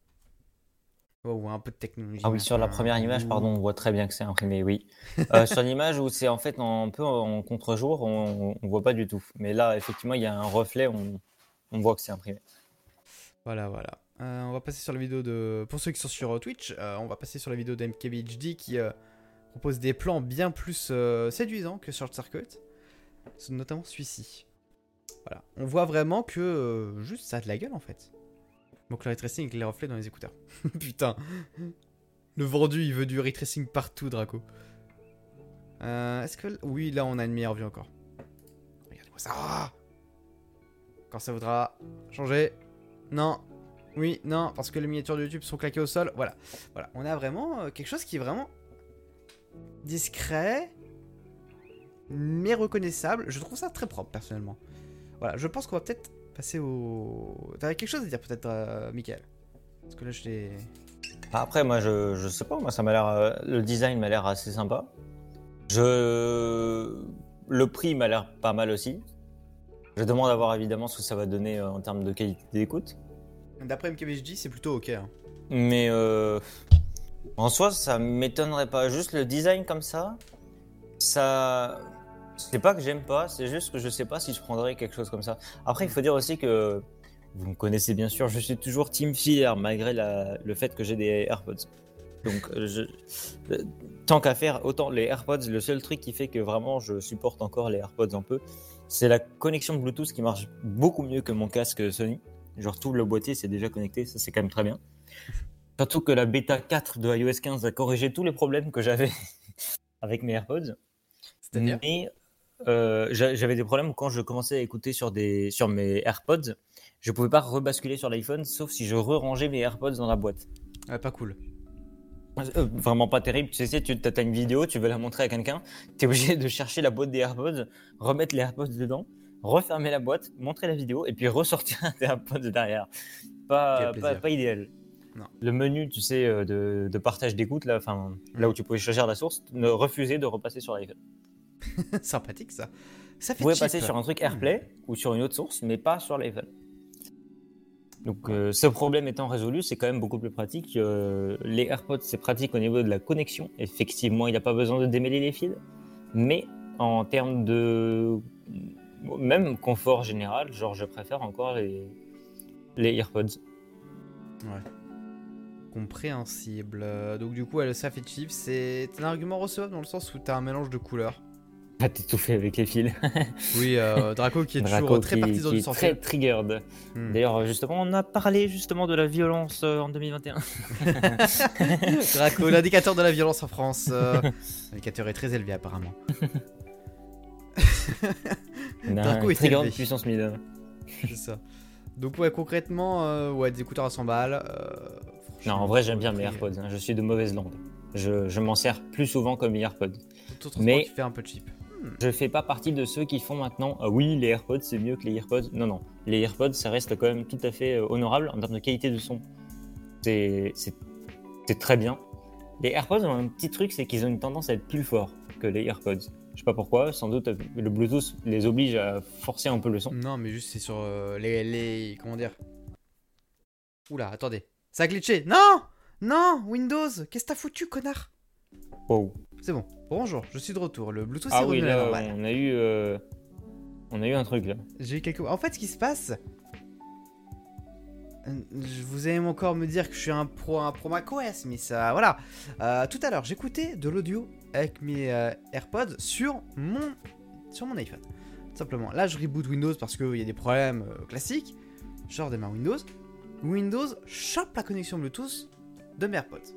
Oh, un peu de technologie. Ah oui, sur la première image, pardon, on voit très bien que c'est imprimé, oui. Euh, sur l'image où c'est en fait un peu en contre-jour, on, on voit pas du tout. Mais là, effectivement, il y a un reflet, on, on voit que c'est imprimé. Voilà, voilà. Euh, on va passer sur la vidéo de. Pour ceux qui sont sur euh, Twitch, euh, on va passer sur la vidéo de MKBHD qui propose des plans bien plus séduisants que Short Circuit. Notamment celui-ci. Voilà. On voit vraiment que juste ça a de la gueule en fait. Donc le ray tracing avec les reflets dans les écouteurs. Putain. Le vendu, il veut du ray tracing partout, Draco. Est-ce que. Oui, là on a une meilleure vue encore. Regardez-moi ça. Ah Quand ça voudra changer. Non. Oui, non, parce que les miniatures de YouTube sont claquées au sol. Voilà. Voilà. On a vraiment euh, quelque chose qui est vraiment discret, mais reconnaissable. Je trouve ça très propre, personnellement. Voilà. Je pense qu'on va peut-être passer au. T'avais quelque chose à dire, peut-être, euh, Michael? Parce que là, je l'ai. Après, moi, je, je sais pas, moi, ça m'a l'air, euh, le design m'a l'air assez sympa. Je, le prix m'a l'air pas mal aussi. Je demande à voir évidemment ce que ça va donner en termes de qualité d'écoute. D'après MKBHD, c'est plutôt ok. hein. Mais euh, en soi, ça m'étonnerait pas. Juste le design comme ça, ça. C'est pas que j'aime pas, c'est juste que je sais pas si je prendrais quelque chose comme ça. Après, il faut dire aussi que vous me connaissez bien sûr, je suis toujours team filaire malgré le fait que j'ai des AirPods. Donc, euh, euh, tant qu'à faire, autant les AirPods, le seul truc qui fait que vraiment je supporte encore les AirPods un peu, c'est la connexion Bluetooth qui marche beaucoup mieux que mon casque Sony. Genre tout le boîtier c'est déjà connecté, ça c'est quand même très bien. Surtout que la bêta 4 de iOS 15 a corrigé tous les problèmes que j'avais avec mes AirPods. C'est-à-dire Mais euh, j'a- j'avais des problèmes quand je commençais à écouter sur, des, sur mes AirPods. Je pouvais pas rebasculer sur l'iPhone sauf si je re-rangeais mes AirPods dans la boîte. Ouais, pas cool. Euh, vraiment pas terrible. Tu sais, tu as une vidéo, tu veux la montrer à quelqu'un, tu es obligé de chercher la boîte des AirPods, remettre les AirPods dedans, refermer la boîte, montrer la vidéo et puis ressortir tes AirPods derrière. Pas, pas, pas idéal. Non. Le menu, tu sais, euh, de, de partage d'écoute, là, enfin, là où tu pouvais choisir la source, ne refusait de repasser sur l'iPhone. Sympathique ça. Ça fait Vous pouvez cheap. passer sur un truc AirPlay ou sur une autre source, mais pas sur l'iPhone. Donc, euh, ce problème étant résolu, c'est quand même beaucoup plus pratique. Euh, les AirPods, c'est pratique au niveau de la connexion. Effectivement, il n'y a pas besoin de démêler les fils. Mais en termes de. Même confort général, genre, je préfère encore les, les AirPods. Ouais. Compréhensible. Donc du coup, ça fait cheap. C'est un argument recevable dans le sens où t'as un mélange de couleurs. Pas t'étouffer avec les fils. Oui, euh, Draco qui est Draco toujours très partisan du très triggered. Hmm. D'ailleurs, justement, on a parlé justement de la violence euh, en 2021. Draco, l'indicateur de la violence en France. euh, L'indicateur est très élevé apparemment. On a Draco un est triggered élevé. puissance 1000. C'est ça. Donc ouais, concrètement, euh, ouais, des écouteurs à 100 balles. euh, Non, en vrai, j'aime bien mes AirPods. hein. Je suis de mauvaise langue. Je, je m'en sers plus souvent comme AirPods. Mais- qui fait un peu cheap. Je fais pas partie de ceux qui font maintenant ah oui, les AirPods c'est mieux que les AirPods. Non, non. Les AirPods ça reste quand même tout à fait euh, honorable en termes de qualité de son. C'est c'est- c'est très bien. Les AirPods ont un petit truc, c'est qu'ils ont une tendance à être plus forts que les AirPods. Je sais pas pourquoi, sans doute le Bluetooth les oblige à forcer un peu le son. Non, mais juste c'est sur euh, les, les. Comment dire? Oula, attendez. Ça a glitché. Non Non Windows Qu'est-ce que t'as foutu, connard? Wow. C'est bon. Bonjour, je suis de retour. Le Bluetooth Ah est oui, revenu à la là, normale. on a eu, euh, on a eu un truc là. J'ai eu quelques. En fait, ce qui se passe. euh, je- Vous allez encore me dire que je suis un pro, un pro macOS, mais ça, voilà. Euh, tout à l'heure, j'écoutais de l'audio avec mes euh, AirPods sur mon, sur mon iPhone. Tout simplement. Là, je reboot Windows parce qu'il y a des problèmes euh, classiques. Je redémarre Windows. Windows chope la connexion Bluetooth de mes AirPods.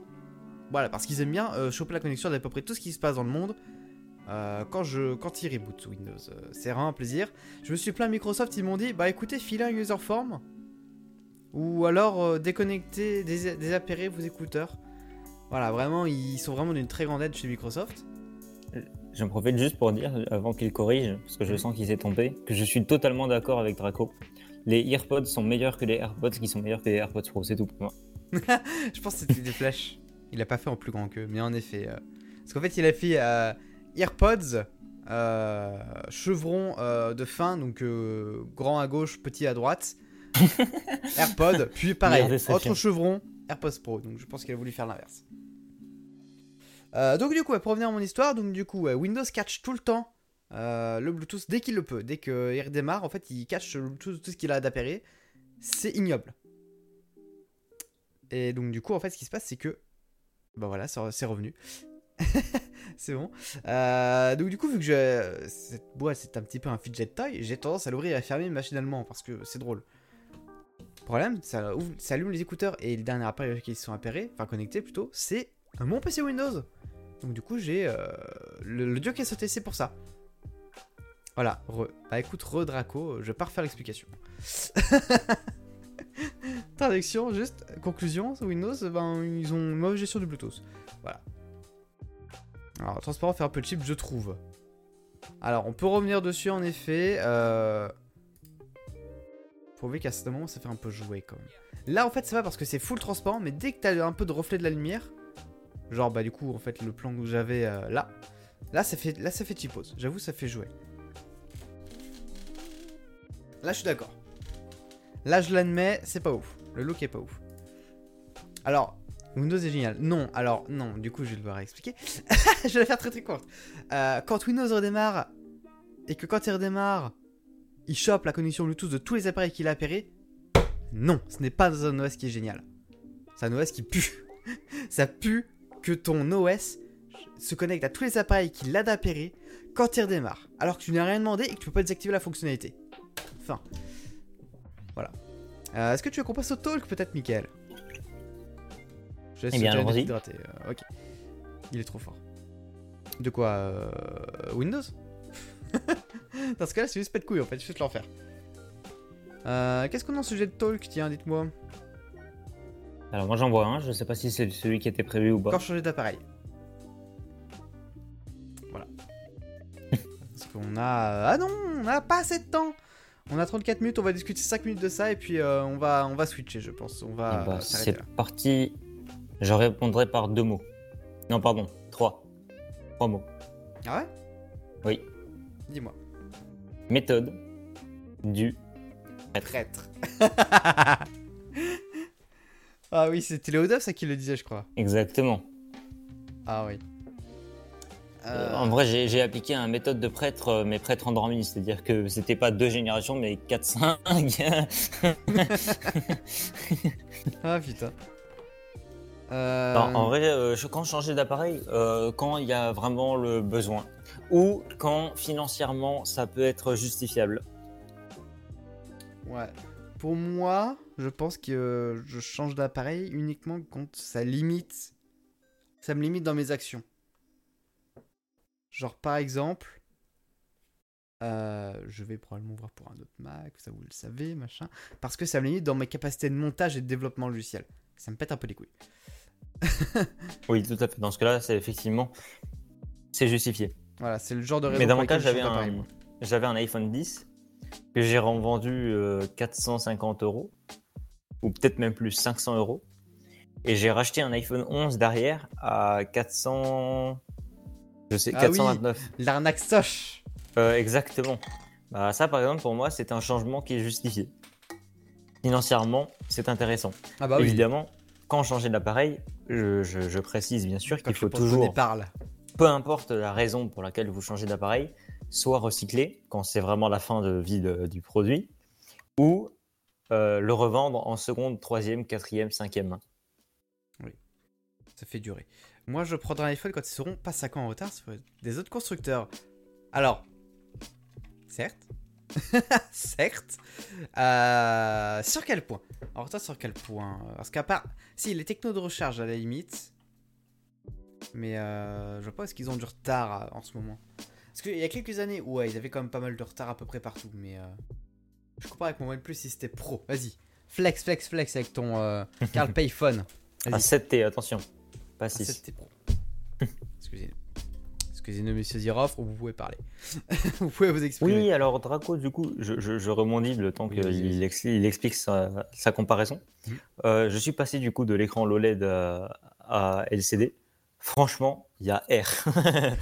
Voilà, parce qu'ils aiment bien euh, choper la connexion d'à peu près tout ce qui se passe dans le monde euh, quand, je, quand ils reboot Windows. C'est vraiment un plaisir. Je me suis plaint Microsoft, ils m'ont dit bah écoutez, filez un user form ou alors déconnectez, dés- désappairer vos écouteurs. Voilà, vraiment, ils sont vraiment d'une très grande aide chez Microsoft. J'en profite juste pour dire, avant qu'il corrige, parce que je sens qu'il s'est trompé, que je suis totalement d'accord avec Draco. Les AirPods sont meilleurs que les AirPods qui sont meilleurs que les AirPods Pro, c'est tout pour moi. Je pense que c'était des flashs. Il a pas fait en plus grand qu'eux, mais en effet. euh, Parce qu'en fait, il a fait euh, AirPods, euh, chevron de fin, donc grand à gauche, petit à droite. AirPod, puis pareil, autre chevron, AirPods Pro. Donc je pense qu'il a voulu faire l'inverse. Euh, donc du coup, pour revenir à mon histoire, donc du coup, Windows catch tout le temps euh, le Bluetooth dès qu'il le peut. Dès qu'il redémarre, en fait, il catch le tout ce qu'il a d'appairer. C'est ignoble. Et donc du coup, en fait, ce qui se passe, c'est que... Bah voilà, ça- c'est revenu. c'est bon. Euh, donc du coup, vu que je... cette boîte, c'est un petit peu un fidget toy, j'ai tendance à l'ouvrir et à fermer machinalement, parce que c'est drôle. Problème, ça, ça allume les écouteurs, et les derniers appareils qui sont appairés, enfin connectés plutôt, c'est mon PC Windows. Donc du coup, j'ai euh, le, dieu qui est sauté, c'est pour ça. Voilà, re. Bah écoute, re Draco, je vais pas refaire l'explication. Traduction, juste, conclusion, Windows, ben, ils ont une mauvaise gestion du Bluetooth. Voilà. Alors, transparent fait un peu cheap, je trouve. Alors, on peut revenir dessus, en effet. Euh... Avouer qu'à ce moment, ça fait un peu jouer, quand même. Là, en fait, ça va parce que c'est full transparent, mais dès que t'as un peu de reflet de la lumière, genre, bah, du coup, en fait, le plan que j'avais euh, là, là, ça fait, là, ça fait. J'avoue, ça fait jouer. Là, je suis d'accord. Là, je l'admets, c'est pas ouf. Le look est pas ouf. Alors, Windows est génial. Non, alors, non, du coup, je vais devoir expliquer. je vais la faire très très courte. Euh, quand Windows redémarre, et que quand il redémarre, il chope la connexion Bluetooth de tous les appareils qu'il a appairés, non, ce n'est pas un OS qui est génial. C'est un OS qui pue. Ça pue que ton OS se connecte à tous les appareils qu'il a d'appairés quand il redémarre. Alors que tu n'as rien demandé et que tu peux pas désactiver la fonctionnalité. Enfin. Voilà. Euh, Est-ce que tu veux qu'on passe au talk peut-être, Michael? Je laisse Eh bien, allons-y. euh, ok. Il est trop fort. De quoi euh, Windows? Dans ce cas-là, c'est juste pas de couilles en fait, juste l'enfer. Euh, Qu'est-ce qu'on a en sujet de talk? Tiens, dites-moi. Alors moi j'en vois un, je sais pas si c'est celui qui était prévu ou pas. Encore changer d'appareil. Voilà. Parce qu'on a. Ah non, on n'a pas assez de temps On a 34 minutes, on va discuter 5 minutes de ça et puis euh, on, va, on va switcher, je pense. On va Eh ben, c'est parti. Je répondrai par deux mots. Non, pardon, trois. Trois mots. Ah ouais? Oui. Dis-moi. Méthode du Traître. ah oui, c'était Léodov ça qui le disait, je crois. Exactement. Ah oui. Euh, en vrai, j'ai appliqué un méthode de prêtre, euh, mais prêtre endormi, c'est-à-dire que c'était pas deux générations, mais 4-5. Ah putain. Euh, Non, en vrai, euh, quand je changeais d'appareil, quand il y a vraiment le besoin, ou quand financièrement ça peut être justifiable. Ouais. Pour moi, je pense que je change d'appareil uniquement quand ça limite. Ça me limite dans mes actions. Genre, par exemple. euh, je vais probablement voir pour un autre Mac, ça vous le savez, machin. Parce que ça me limite dans mes capacités de montage et de développement logiciel. Ça me pète un peu les couilles. Oui, tout à fait. Dans ce cas-là, c'est effectivement, c'est justifié. Voilà, c'est le genre de raison Mais dans pour mon cas, laquelle je j'avais un, j'avais un iPhone 10 que j'ai revendu euh, 450 euros, ou peut-être même plus, 500 euros. Et j'ai racheté un iPhone 11 derrière à 400, je sais, Ah oui. 429. L'arnaque soche Euh, exactement. Bah, ça, par exemple, pour moi, c'est un changement qui est justifié. Financièrement, c'est intéressant. Ah bah oui. Évidemment, quand changer d'appareil, je, je- je précise bien sûr qu'il faut toujours parle. peu importe la raison pour laquelle vous changez d'appareil, soit recycler quand c'est vraiment la fin de vie de- du produit, ou le revendre en seconde, troisième, quatrième, cinquième main. Ça fait durer. Moi, je prendrai un iPhone quand ils seront pas 5 ans en retard des autres constructeurs. Alors, certes, certes, euh, sur quel point? En retard sur quel point? Parce qu'à part, si les technos de recharge à la limite, mais euh, je vois pas est-ce qu'ils ont du retard euh, en ce moment. Parce qu'il y a quelques années, ouais, ils avaient quand même pas mal de retard à peu près partout, mais euh, je compare avec mon OnePlus si c'était pro. Vas-y, flex, flex, flex avec ton euh, Carl Payphone. Vas-y. 7T, attention, pas Ah, 6. c'était pro. Excusez-nous. Excusez-nous, monsieur Zirov, vous pouvez parler. vous pouvez vous exprimer. Oui, alors Draco, du coup, je, je, je rebondis le temps qu'il explique sa, sa comparaison. Mhm. Euh, je suis passé du coup de l'écran l'OLED à, à LCD. Franchement, il y a R.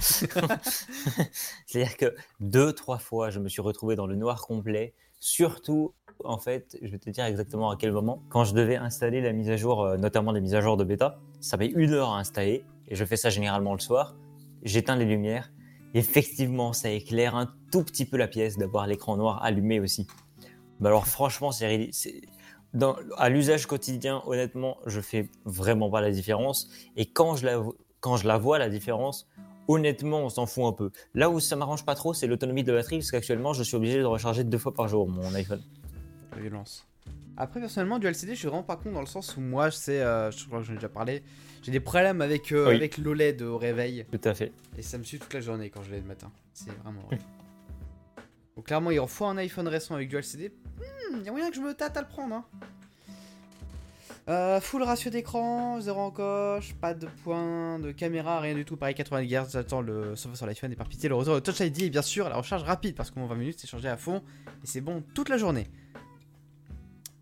C'est-à-dire que deux, trois fois, je me suis retrouvé dans le noir complet. Surtout, en fait, je vais te dire exactement à quel moment. Quand je devais installer la mise à jour, euh, notamment les mises à jour de bêta, ça met une heure à installer. Et je fais ça généralement le soir. J'éteins les lumières. Effectivement, ça éclaire un tout petit peu la pièce d'avoir l'écran noir allumé aussi. Mais alors franchement, c'est à l'usage quotidien, honnêtement, je fais vraiment pas la différence. Et quand je quand je la vois, la différence, honnêtement, on s'en fout un peu. Là où ça m'arrange pas trop, c'est l'autonomie de la batterie, parce qu'actuellement, je suis obligé de recharger deux fois par jour mon iPhone. La violence. Après, personnellement, du LCD, je suis vraiment pas con dans le sens où moi, je sais, euh, je crois que j'en ai déjà parlé, j'ai des problèmes avec, euh, Oui. avec l'OLED au réveil. Tout à fait. Et ça me suit toute la journée quand je l'ai le matin. C'est vraiment horrible. Donc, clairement, il en faut un iPhone récent avec du LCD. Il y a moyen que je me tâte à le prendre. Hein. Euh, full ratio d'écran, 0 en coche, pas de point de caméra, rien du tout. Pareil, 80 Hz, j'attends le sauf sur l'iPhone et par pitié le retour de Touch ID et bien sûr la recharge rapide parce qu'en 20 minutes c'est chargé à fond et c'est bon toute la journée.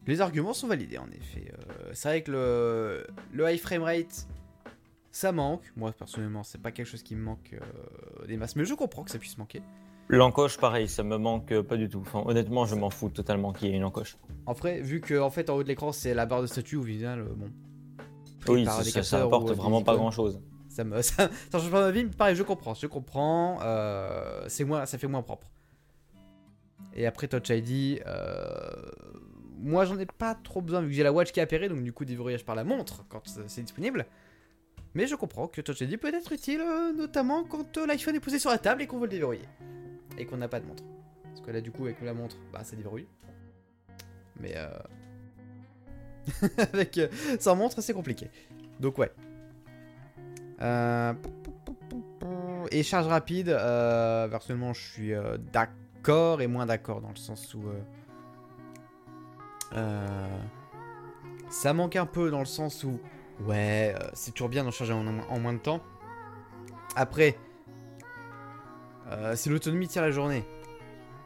Les arguments sont validés en effet. Euh, c'est vrai que le, high frame rate ça manque. Moi personnellement c'est pas quelque chose qui me manque euh, des masses mais je comprends que ça puisse manquer. L'encoche, pareil, ça me manque pas du tout. Enfin, honnêtement, je m'en fous totalement qu'il y ait une encoche. En vrai, vu que en fait en haut de l'écran c'est la barre de statut au final, euh, bon. Oui, ça, ça, ça apporte euh, vraiment pas grand chose. Ça me ça, ça change pas ma vie, mais pareil, je comprends, je comprends. euh, c'est moins, ça fait moins propre. Et après Touch ID, euh, moi j'en ai pas trop besoin vu que j'ai la watch qui est appairée, donc du coup déverrouillage par la montre quand c'est disponible. Mais je comprends que Touch ID peut être utile, notamment quand l'iPhone est posé sur la table et qu'on veut le déverrouiller. Et qu'on n'a pas de montre. Parce que là du coup avec la montre, bah ça déverrouille. Mais euh... avec euh, sans montre c'est compliqué. Donc ouais. Euh, Et charge rapide, euh, personnellement, je suis d'accord et moins d'accord dans le sens où. ça manque un peu dans le sens où. Ouais, c'est toujours bien d'en charger en moins de temps. Après, euh, c'est l'autonomie tire la journée.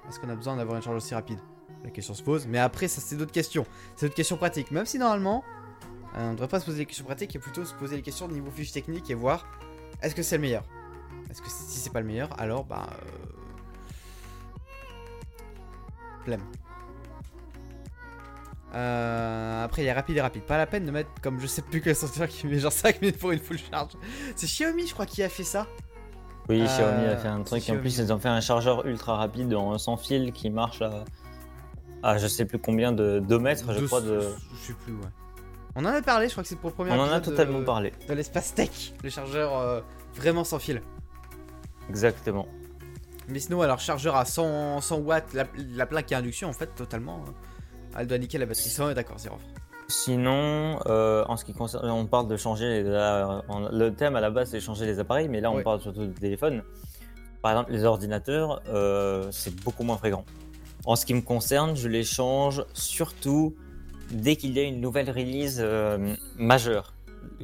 Est-ce qu'on a besoin d'avoir une charge aussi rapide? La question se pose. Mais après, ça, c'est d'autres questions. C'est d'autres questions pratiques. Même si normalement, euh, on ne devrait pas se poser les questions pratiques et plutôt se poser les questions de niveau fiche technique et voir est-ce que c'est le meilleur? Est-ce que si c'est pas le meilleur, alors bah. Euh... Euh, après, il y a rapide et rapide. Pas la peine de mettre comme je sais plus quel sentinelle qui met genre 5 minutes pour une full charge. C'est Xiaomi, je crois, qui a fait ça. Oui, Euh, Xiaomi a fait un truc. Xiaomi. En plus, ils ont fait un chargeur ultra rapide en sans fil qui marche à, à je sais plus combien de 2 mètres, je De- crois. De... Je sais plus, ouais. On en a parlé, je crois que c'est pour le premier On en a totalement de, parlé. de l'espace tech. Le chargeur euh, vraiment sans fil. Exactement. Mais sinon, alors, chargeur à 100, 100 watts, la, la plaque à induction, en fait, totalement. hein. Elle doit niquer la batterie. Ça, on est d'accord, zéro. Sinon, euh, en ce qui concerne, on parle de changer. la- en- le thème à la base, c'est changer les appareils, mais là, on Ouais. parle surtout des téléphones. Par exemple, les ordinateurs, euh, c'est beaucoup moins fréquent. En ce qui me concerne, je les change surtout dès qu'il y a une nouvelle release euh, majeure,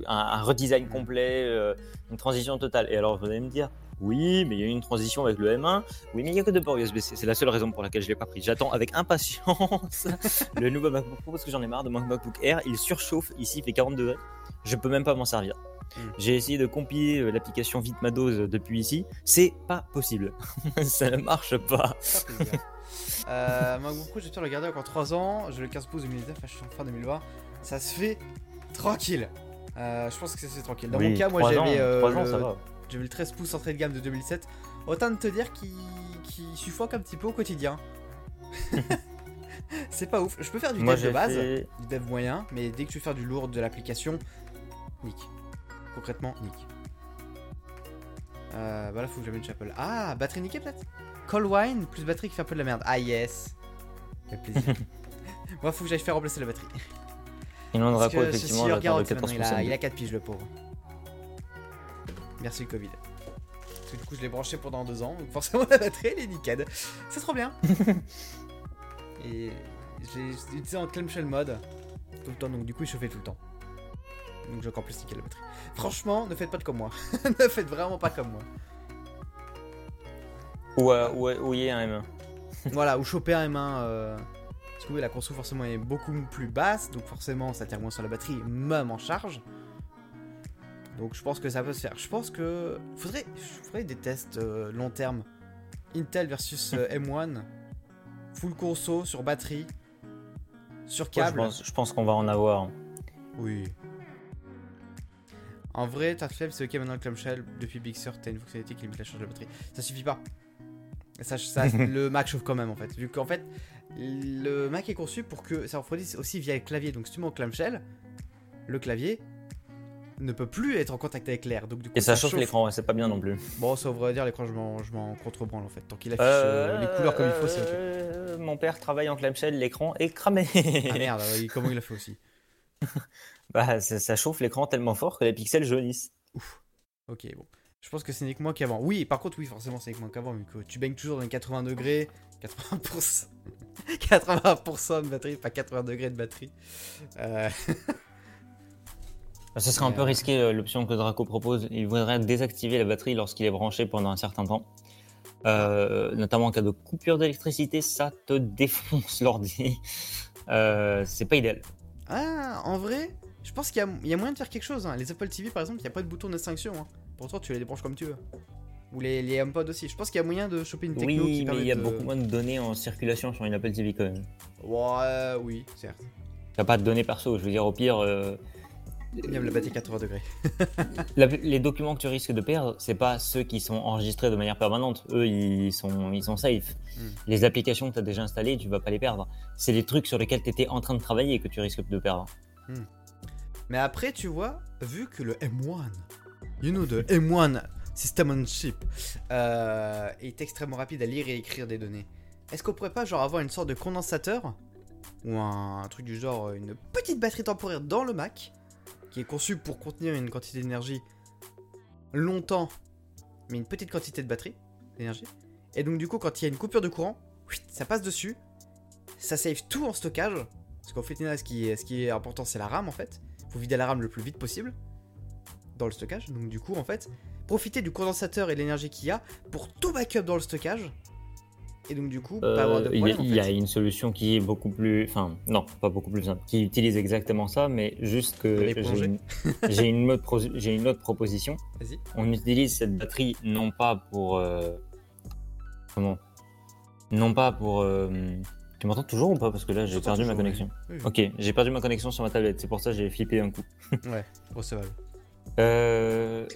un, un redesign complet, euh, une transition totale. Et alors, vous allez me dire, oui, mais il y a eu une transition avec le M1. Oui, mais il n'y a que deux ports USB-C. C'est la seule raison pour laquelle je l'ai pas pris. J'attends avec impatience le nouveau MacBook Pro parce que j'en ai marre de mon MacBook Air. Il surchauffe. Ici, il fait 40 degrés. Je peux même pas m'en servir. Mm. J'ai essayé de compiler euh, l'application Vite ma dose depuis ici. C'est pas possible. Ça ne marche pas. Euh, MacBook Pro, j'espère le garder encore 3 ans. Je le 15 pouces 2019, là, je suis en fin 2020. Ça se fait tranquille. Euh, je pense que ça se fait tranquille. Dans Oui, mon cas, moi j'avais euh, trois ans, le- ça va. J'avais le 13 pouces entrée de gamme de 2007. Autant de te dire qu'il suffoque un petit peu au quotidien. c'est pas ouf. Je peux faire du Moi, dev de j'ai base, fait- du dev moyen, mais dès que je veux faire du lourd de l'application, nick. Concrètement, nick. Euh, bah là, faut que j'amène Chapel. Ah, batterie niquée peut-être Cold wine plus batterie qui fait un peu de la merde. Ah yes Fait plaisir. Moi, faut que j'aille faire remplacer la batterie. Sinon, Parce Draco, que effectivement, ceci, j'attends regarde, le 14 maintenant, il, a, il a 4 piges, le pauvre. Merci le Covid. Parce que du coup, je l'ai branché pendant 2 ans, donc forcément, la batterie, elle est nickel. C'est trop bien. Et je l'ai utilisé en clamshell mode tout le temps, donc du coup, il chauffait tout le temps. Donc j'ai encore plus niqué la batterie. Franchement, ne faites pas comme moi. ne faites vraiment pas comme moi. Ou, euh, ou, ou y a un M1. voilà, ou choper un M1. euh, Parce que oui, la conso forcément est beaucoup plus basse, donc forcément ça tire moins sur la batterie, même en charge. Donc je pense que ça peut se faire. Je pense que faudrait, faudrait des tests euh, long terme. Intel versus euh, M1, full conso sur batterie, sur Ouais, je câble. pense, je pense qu'on va en avoir. Oui. En vrai, ta flemme, c'est ok maintenant le clamshell. Depuis Big Sur, t'as une fonctionnalité qui limite la charge de batterie. Ça suffit pas. Ça, ça- le Mac chauffe quand même en fait. Vu qu'en fait, le Mac est conçu pour que ça refroidisse aussi via le clavier. Donc si tu mets en clamshell, le clavier ne peut plus être en contact avec l'air. Donc du coup, Et ça chauffe l'écran, ouais, c'est pas bien non plus. Bon, ça voudrait dire l'écran, je m'en, je m'en contrebranle en fait. Tant qu'il affiche euh, les couleurs comme il faut, c'est ok. Euh, Mon père travaille en clamshell, l'écran est cramé. Ah merde, comment il a fait aussi bah, ça, ça chauffe l'écran tellement fort que les pixels jaunissent. Ok, bon. Je pense que c'est uniquement qu'avant. Oui, par contre, oui, forcément, c'est uniquement qu'avant, vu que tu baignes toujours dans les 80 degrés. 80%. 80% de batterie, pas 80 degrés de batterie. Euh, Ce serait un peu euh, risqué euh, l'option que Draco propose. Il voudrait désactiver la batterie lorsqu'il est branché pendant un certain temps. Euh, notamment en cas de coupure d'électricité, ça te défonce l'ordi. Euh, c'est pas idéal. Ah, en vrai, je pense qu'il y, a- il y a moyen de faire quelque chose. hein. Les Apple TV, par exemple, il n'y a pas de bouton d'extinction. Hein. Pourtant, tu les débranches comme tu veux. Ou les, les HomePod aussi. Je pense qu'il y a moyen de choper une techno Oui, qui mais il y a de... beaucoup moins de données en circulation sur une Apple TV quand même. Ouais, oui, certes. T'as pas de données perso. Je veux dire, au pire, euh, Il y a la batterie 80 degrés. la- les documents que tu risques de perdre, c'est pas ceux qui sont enregistrés de manière permanente. Eux, ils sont, ils sont safe. Hmm. Les applications que tu as déjà installées, tu vas pas les perdre. C'est les trucs sur lesquels tu étais en train de travailler que tu risques de perdre. Mais après, tu vois, vu que le M1, you know, the M1 System on Chip, euh, est extrêmement rapide à lire et écrire des données, est-ce qu'on pourrait pas genre avoir une sorte de condensateur ou un, truc du genre une petite batterie temporaire dans le Mac qui est conçu pour contenir une quantité d'énergie longtemps mais une petite quantité de batterie, d'énergie. Et donc, du coup, quand il y a une coupure de courant, ça passe dessus. Ça save tout en stockage. Parce qu'en fait, ce qui est, ce qui est important, c'est la RAM en fait. Faut vider la RAM le plus vite possible dans le stockage. Donc, du coup, en fait, profiter du condensateur et de l'énergie qu'il y a pour tout backup dans le stockage. Et donc, du coup, pas avoir de Euh, il y a- en fait. une solution qui est beaucoup plus. Enfin, non, pas beaucoup plus simple. Qui utilise exactement ça, mais juste que j'ai une, j'ai une, une autre proposition. Vas-y. On utilise cette batterie non pas pour. euh, comment? Non pas pour. euh, tu m'entends toujours ou pas? Parce que là, j'ai perdu ma connexion. Oui, oui. Ok, j'ai perdu ma connexion sur ma tablette. C'est pour ça que j'ai flippé un coup. Ouais, recevable. Euh,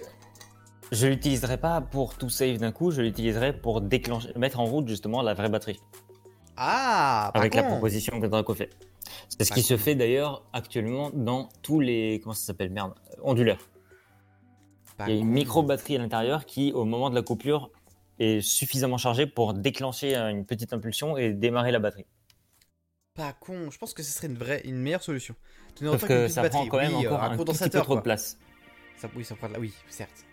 je l'utiliserai pas pour tout save d'un coup, je l'utiliserai pour déclencher, mettre en route justement la vraie batterie. Ah avec la proposition que Draco fait. C'est ce qui se fait d'ailleurs actuellement dans tous les. Comment ça s'appelle Merde. euh, Onduleurs. Il y a une micro-batterie à l'intérieur qui, au moment de la coupure, est suffisamment chargée pour déclencher euh, une petite impulsion et démarrer la batterie. Pas con, je pense que ce serait une vraie, une meilleure solution. Sauf que ça prend quand même Oui, encore euh, un, tout petit peu trop de place. Ça, oui, ça prend de la... Oui, certes.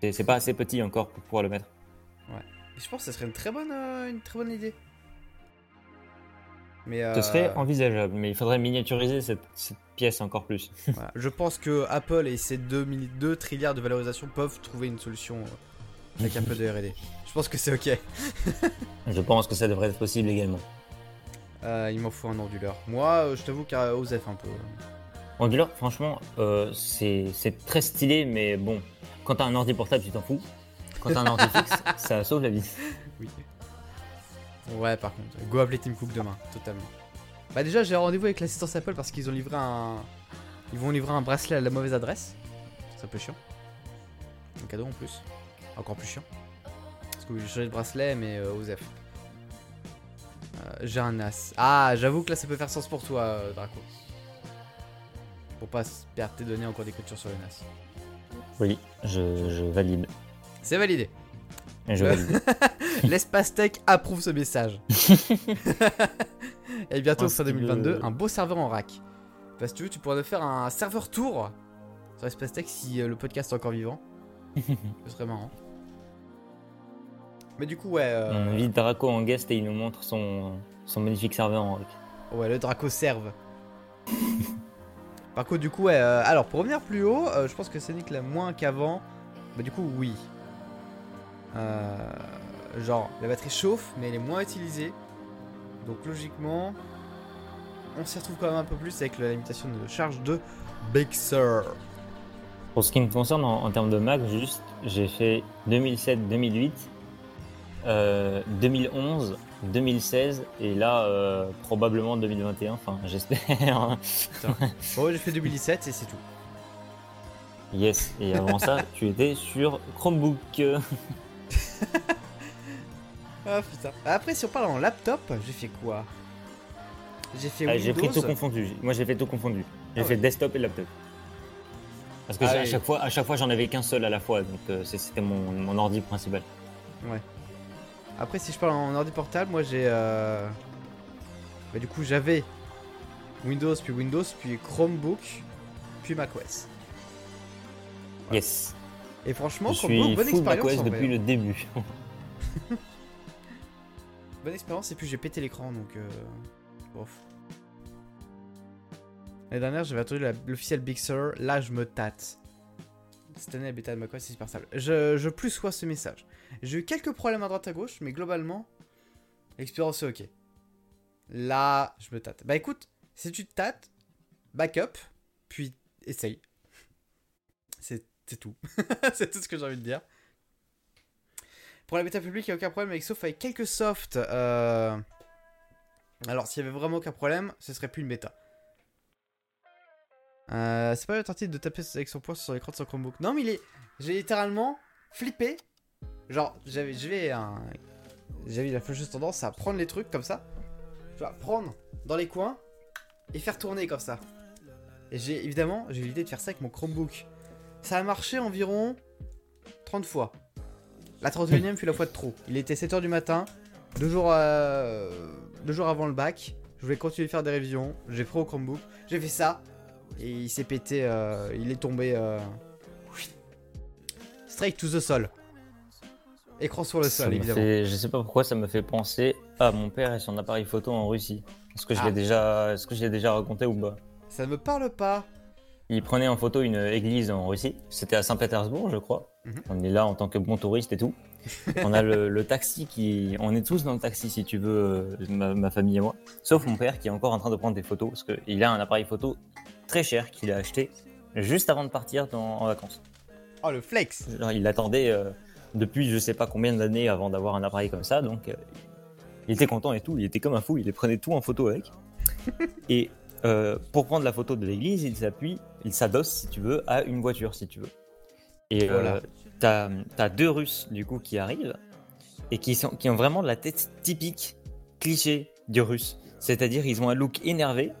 C'est pas assez petit encore pour pouvoir le mettre. Et je pense que ce serait une très bonne, euh, une très bonne idée. Mais euh, Ce serait envisageable, mais il faudrait miniaturiser cette, cette pièce encore plus. voilà. je pense que Apple et ses 2, 2 trilliards de valorisation peuvent trouver une solution euh, avec un peu de R&D. Je pense que c'est ok. Je pense que ça devrait être possible également. Euh, il m'en faut un onduleur. Moi, euh, je t'avoue qu'à Osef un peu. Onduleur, franchement, euh, c'est très stylé, mais bon, quand t'as un ordi portable, tu t'en fous. Quand t'as un ordi fixe, ça sauve la vie. Oui. Ouais, par contre, go appeler Tim Cook demain, totalement. Bah déjà, j'ai rendez-vous avec l'assistance Apple parce qu'ils ont livré un, ils vont livrer un bracelet à la mauvaise adresse. C'est un peu chiant. Un cadeau en plus, encore plus chiant. Parce que j'ai changé de bracelet, mais euh, Osef. Euh, j'ai un as. Ah, j'avoue que là, ça peut faire sens pour toi, euh, Draco. Pour pas perdre tes données encore d'écriture sur le NAS. Oui, je, je valide. C'est validé. Je valide. L'espace tech approuve ce message. Et bientôt, style 2022, de- un beau serveur en rack. Bah, si tu veux, tu pourrais nous faire un serveur tour sur Espace Tech si euh, le podcast est encore vivant. Ce serait marrant. Mais du coup, ouais, euh, On invite Draco en guest et il nous montre son, son magnifique serveur en rock. ouais le Draco serve. Par contre, du coup, ouais, euh, alors pour revenir plus haut, euh, je pense que Sonic l'a moins qu'avant. Bah, du coup, oui. Euh, genre, la batterie chauffe, mais elle est moins utilisée. Donc, logiquement, on s'y retrouve quand même un peu plus avec la limitation de charge de Big. Pour ce qui me concerne en, en termes de Mac, juste, j'ai fait 2007, 2008, euh, 2011, 2016 et là euh, probablement 2021. Enfin, j'espère. Bon, j'ai fait 2017 et c'est tout. yes. Et avant ça, tu étais sur Chromebook. Ah putain. Après, si on parle en laptop, j'ai fait quoi? J'ai fait Ah, j'ai pris tout confondu. Moi, j'ai fait tout confondu. J'ai Ah fait ouais. desktop et laptop. Parce que Ah à chaque fois, à chaque fois, j'en avais qu'un seul à la fois, donc euh, c'était mon, mon ordi principal. Après, si je parle en ordi portable, moi j'ai. Euh... Bah, du coup, j'avais Windows, puis Windows, puis Chromebook, puis macOS. Yes. Et franchement, Je Chromebook, suis bonne full expérience. macOS depuis le début. Bonne expérience, et puis j'ai pété l'écran donc. Euh... Bof. L'année dernière, j'avais attendu l'officiel Big Sur. Là, je me tâte. Cette année, la bêta de macOS, c'est super stable. Je, je plus sois ce message. J'ai eu quelques problèmes à droite à gauche, mais globalement, l'expérience est ok. Là, je me tâte. Bah écoute, si tu te tâtes, backup, puis essaye. C'est c'est tout. c'est tout ce que j'ai envie de dire. Pour la bêta publique, il n'y a aucun problème avec sauf avec quelques softs. euh, Alors, s'il y avait vraiment aucun problème, ce serait plus une bêta. Euh, c'est pas la tentative de taper avec son poing sur l'écran de son Chromebook. Non, mais il est. J'ai littéralement flippé. Genre, j'avais j'avais un. J'avais la fâcheuse tendance à prendre les trucs comme ça. Tu vois, prendre dans les coins et faire tourner comme ça. Et j'ai évidemment, j'ai eu l'idée de faire ça avec mon Chromebook. Ça a marché environ 30 fois. La 31ème fut la fois de trop. Il était 7h du matin, deux jours, euh, deux jours avant le bac. Je voulais continuer de faire des révisions. J'ai pris au Chromebook. J'ai fait ça. Et il s'est pété. euh, il est tombé. euh, straight to the sol. Écran sur le Ça sol, me évidemment. fait- je sais pas pourquoi ça me fait penser à mon père et son appareil photo en Russie. Est-ce que je Ah. l'ai déjà, est-ce que je l'ai déjà raconté ou pas Ça ne me parle pas. Il prenait en photo une église en Russie. C'était à Saint-Pétersbourg, je crois. Mhm. On est là en tant que bon touriste et tout. on a le, le taxi qui, on est tous dans le taxi si tu veux, euh, ma, ma famille et moi. Sauf mon père qui est encore en train de prendre des photos parce qu'il a un appareil photo très cher qu'il a acheté juste avant de partir dans- en vacances. Oh, le flex. Genre, il attendait euh, depuis je sais pas combien d'années avant d'avoir un appareil comme ça, donc euh, il était content et tout, il était comme un fou, il les prenait tout en photo avec. et euh, pour prendre la photo de l'église, il s'appuie, il s'adosse si tu veux à une voiture si tu veux. Et Voilà. euh, t'as as deux Russes du coup qui arrivent et qui, sont, qui ont vraiment la tête typique, cliché du Russe. C'est-à-dire ils ont un look énervé.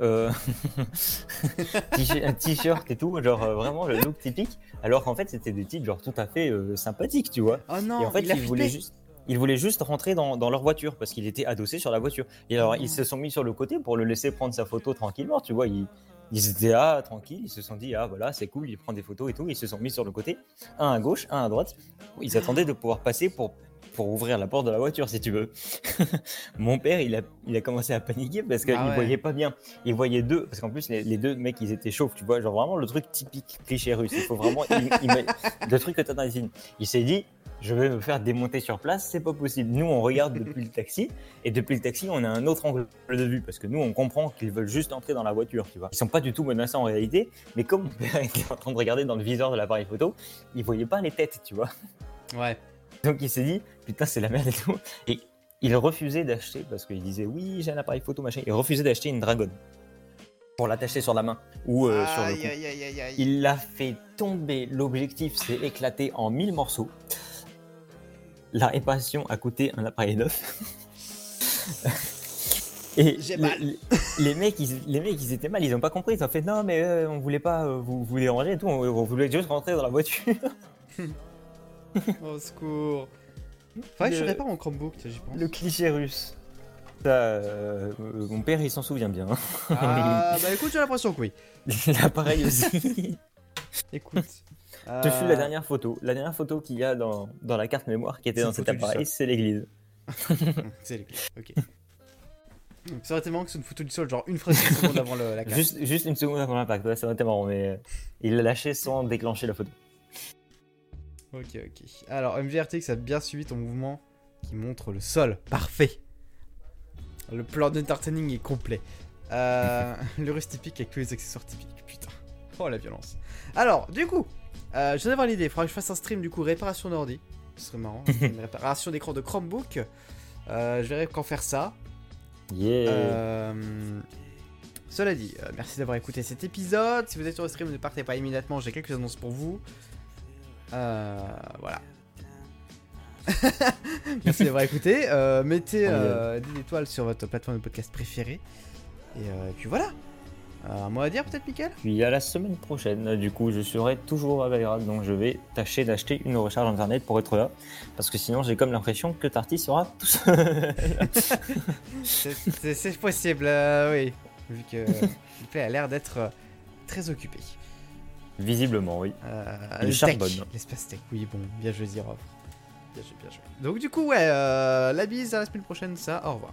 euh, un t-shirt et tout, genre vraiment le look typique. Alors qu'en fait, c'était des types genre tout à fait euh, sympathiques, tu vois. Oh non, et en fait, il ils voulaient juste, ils voulaient juste rentrer dans, dans leur voiture parce qu'il était adossé sur la voiture. Et alors, ils se sont mis sur le côté pour le laisser prendre sa photo tranquillement, tu vois. Ils, ils étaient là, tranquilles, ils se sont dit, ah voilà, c'est cool, il prend des photos et tout. Ils se sont mis sur le côté, un à gauche, un à droite. Ils attendaient de pouvoir passer pour, pour ouvrir la porte de la voiture, si tu veux. Mon père, il a, il a commencé à paniquer parce qu'il Ah ouais. voyait pas bien. Il voyait deux, parce qu'en plus, les, les deux mecs, ils étaient chauves, tu vois. Genre vraiment le truc typique cliché russe. Il faut vraiment. il- il- le truc que t'as dans les films. Il s'est dit, je vais me faire démonter sur place, c'est pas possible. Nous, on regarde depuis le taxi, et depuis le taxi, on a un autre angle de vue, parce que nous, on comprend qu'ils veulent juste entrer dans la voiture, tu vois. Ils sont pas du tout menaçants en réalité, mais comme mon père était en train de regarder dans le viseur de l'appareil photo, il voyait pas les têtes, tu vois. Ouais. Donc il s'est dit, putain, c'est la merde et tout. Et il refusait d'acheter, parce qu'il disait, oui, j'ai un appareil photo, machin. Il refusait d'acheter une Dragon pour l'attacher sur la main ou euh, sur le cou. aïe, aïe, aïe, aïe. Il l'a fait tomber, l'objectif s'est éclaté en mille morceaux. La réparation a coûté un appareil neuf. Et les, mal. les- les mecs, ils, les mecs, ils étaient mal, ils ont pas compris. Ils ont fait non, mais euh, on voulait pas euh, vous, vous déranger et tout, on, on voulait juste rentrer dans la voiture. Au secours. Faudrait que je répare mon Chromebook, j'y pense. Le cliché russe. Ça, euh, euh, mon père, il s'en souvient bien. Ah, bah écoute, j'ai l'impression que oui. L'appareil aussi. Écoute. Je suis la euh, dernière photo. La dernière photo qu'il y a dans, dans la carte mémoire qui était dans cet appareil, c'est l'église. C'est clés, ok. Ça aurait été marrant que c'est une photo du sol, genre une fraction de seconde avant le- la carte. Juste, juste une seconde avant l'impact, ouais, ça aurait été marrant, mais euh, il l'a lâché sans déclencher la photo. Ok, ok. Alors, MGRTX a bien suivi ton mouvement qui montre le sol. Parfait. Le plan d'entertaining est complet. Euh, le russe typique avec tous les accessoires typiques. Putain. Oh la violence. Alors, du coup, euh, je viens d'avoir l'idée. Il faudra que je fasse un stream du coup réparation d'ordi. Ce serait marrant. une réparation d'écran de Chromebook. Euh, je verrai quand faire ça. Yeah. Cela dit, merci d'avoir écouté cet épisode. Si vous êtes sur le stream, ne partez pas immédiatement. J'ai quelques annonces pour vous. Euh, voilà. merci d'avoir écouté. Euh, mettez euh, des étoiles sur votre plateforme de podcast préférée. Et, euh, et puis voilà. Euh, un mot à dire peut-être, Mickaël? Puis à la semaine prochaine, du coup, je serai toujours à Belgrade, donc je vais tâcher d'acheter une recharge internet pour être là, parce que sinon j'ai comme l'impression que Tarty sera tout seul. C'est- possible, euh, oui. Vu que Philippe a l'air d'être euh, très occupé. Visiblement, oui. Euh, Il charbonne. L'espace tech, oui, bon, bien joué, Zirov. Bien joué, bien joué. Donc, du coup, ouais, euh, la bise à la semaine prochaine, ça, au revoir.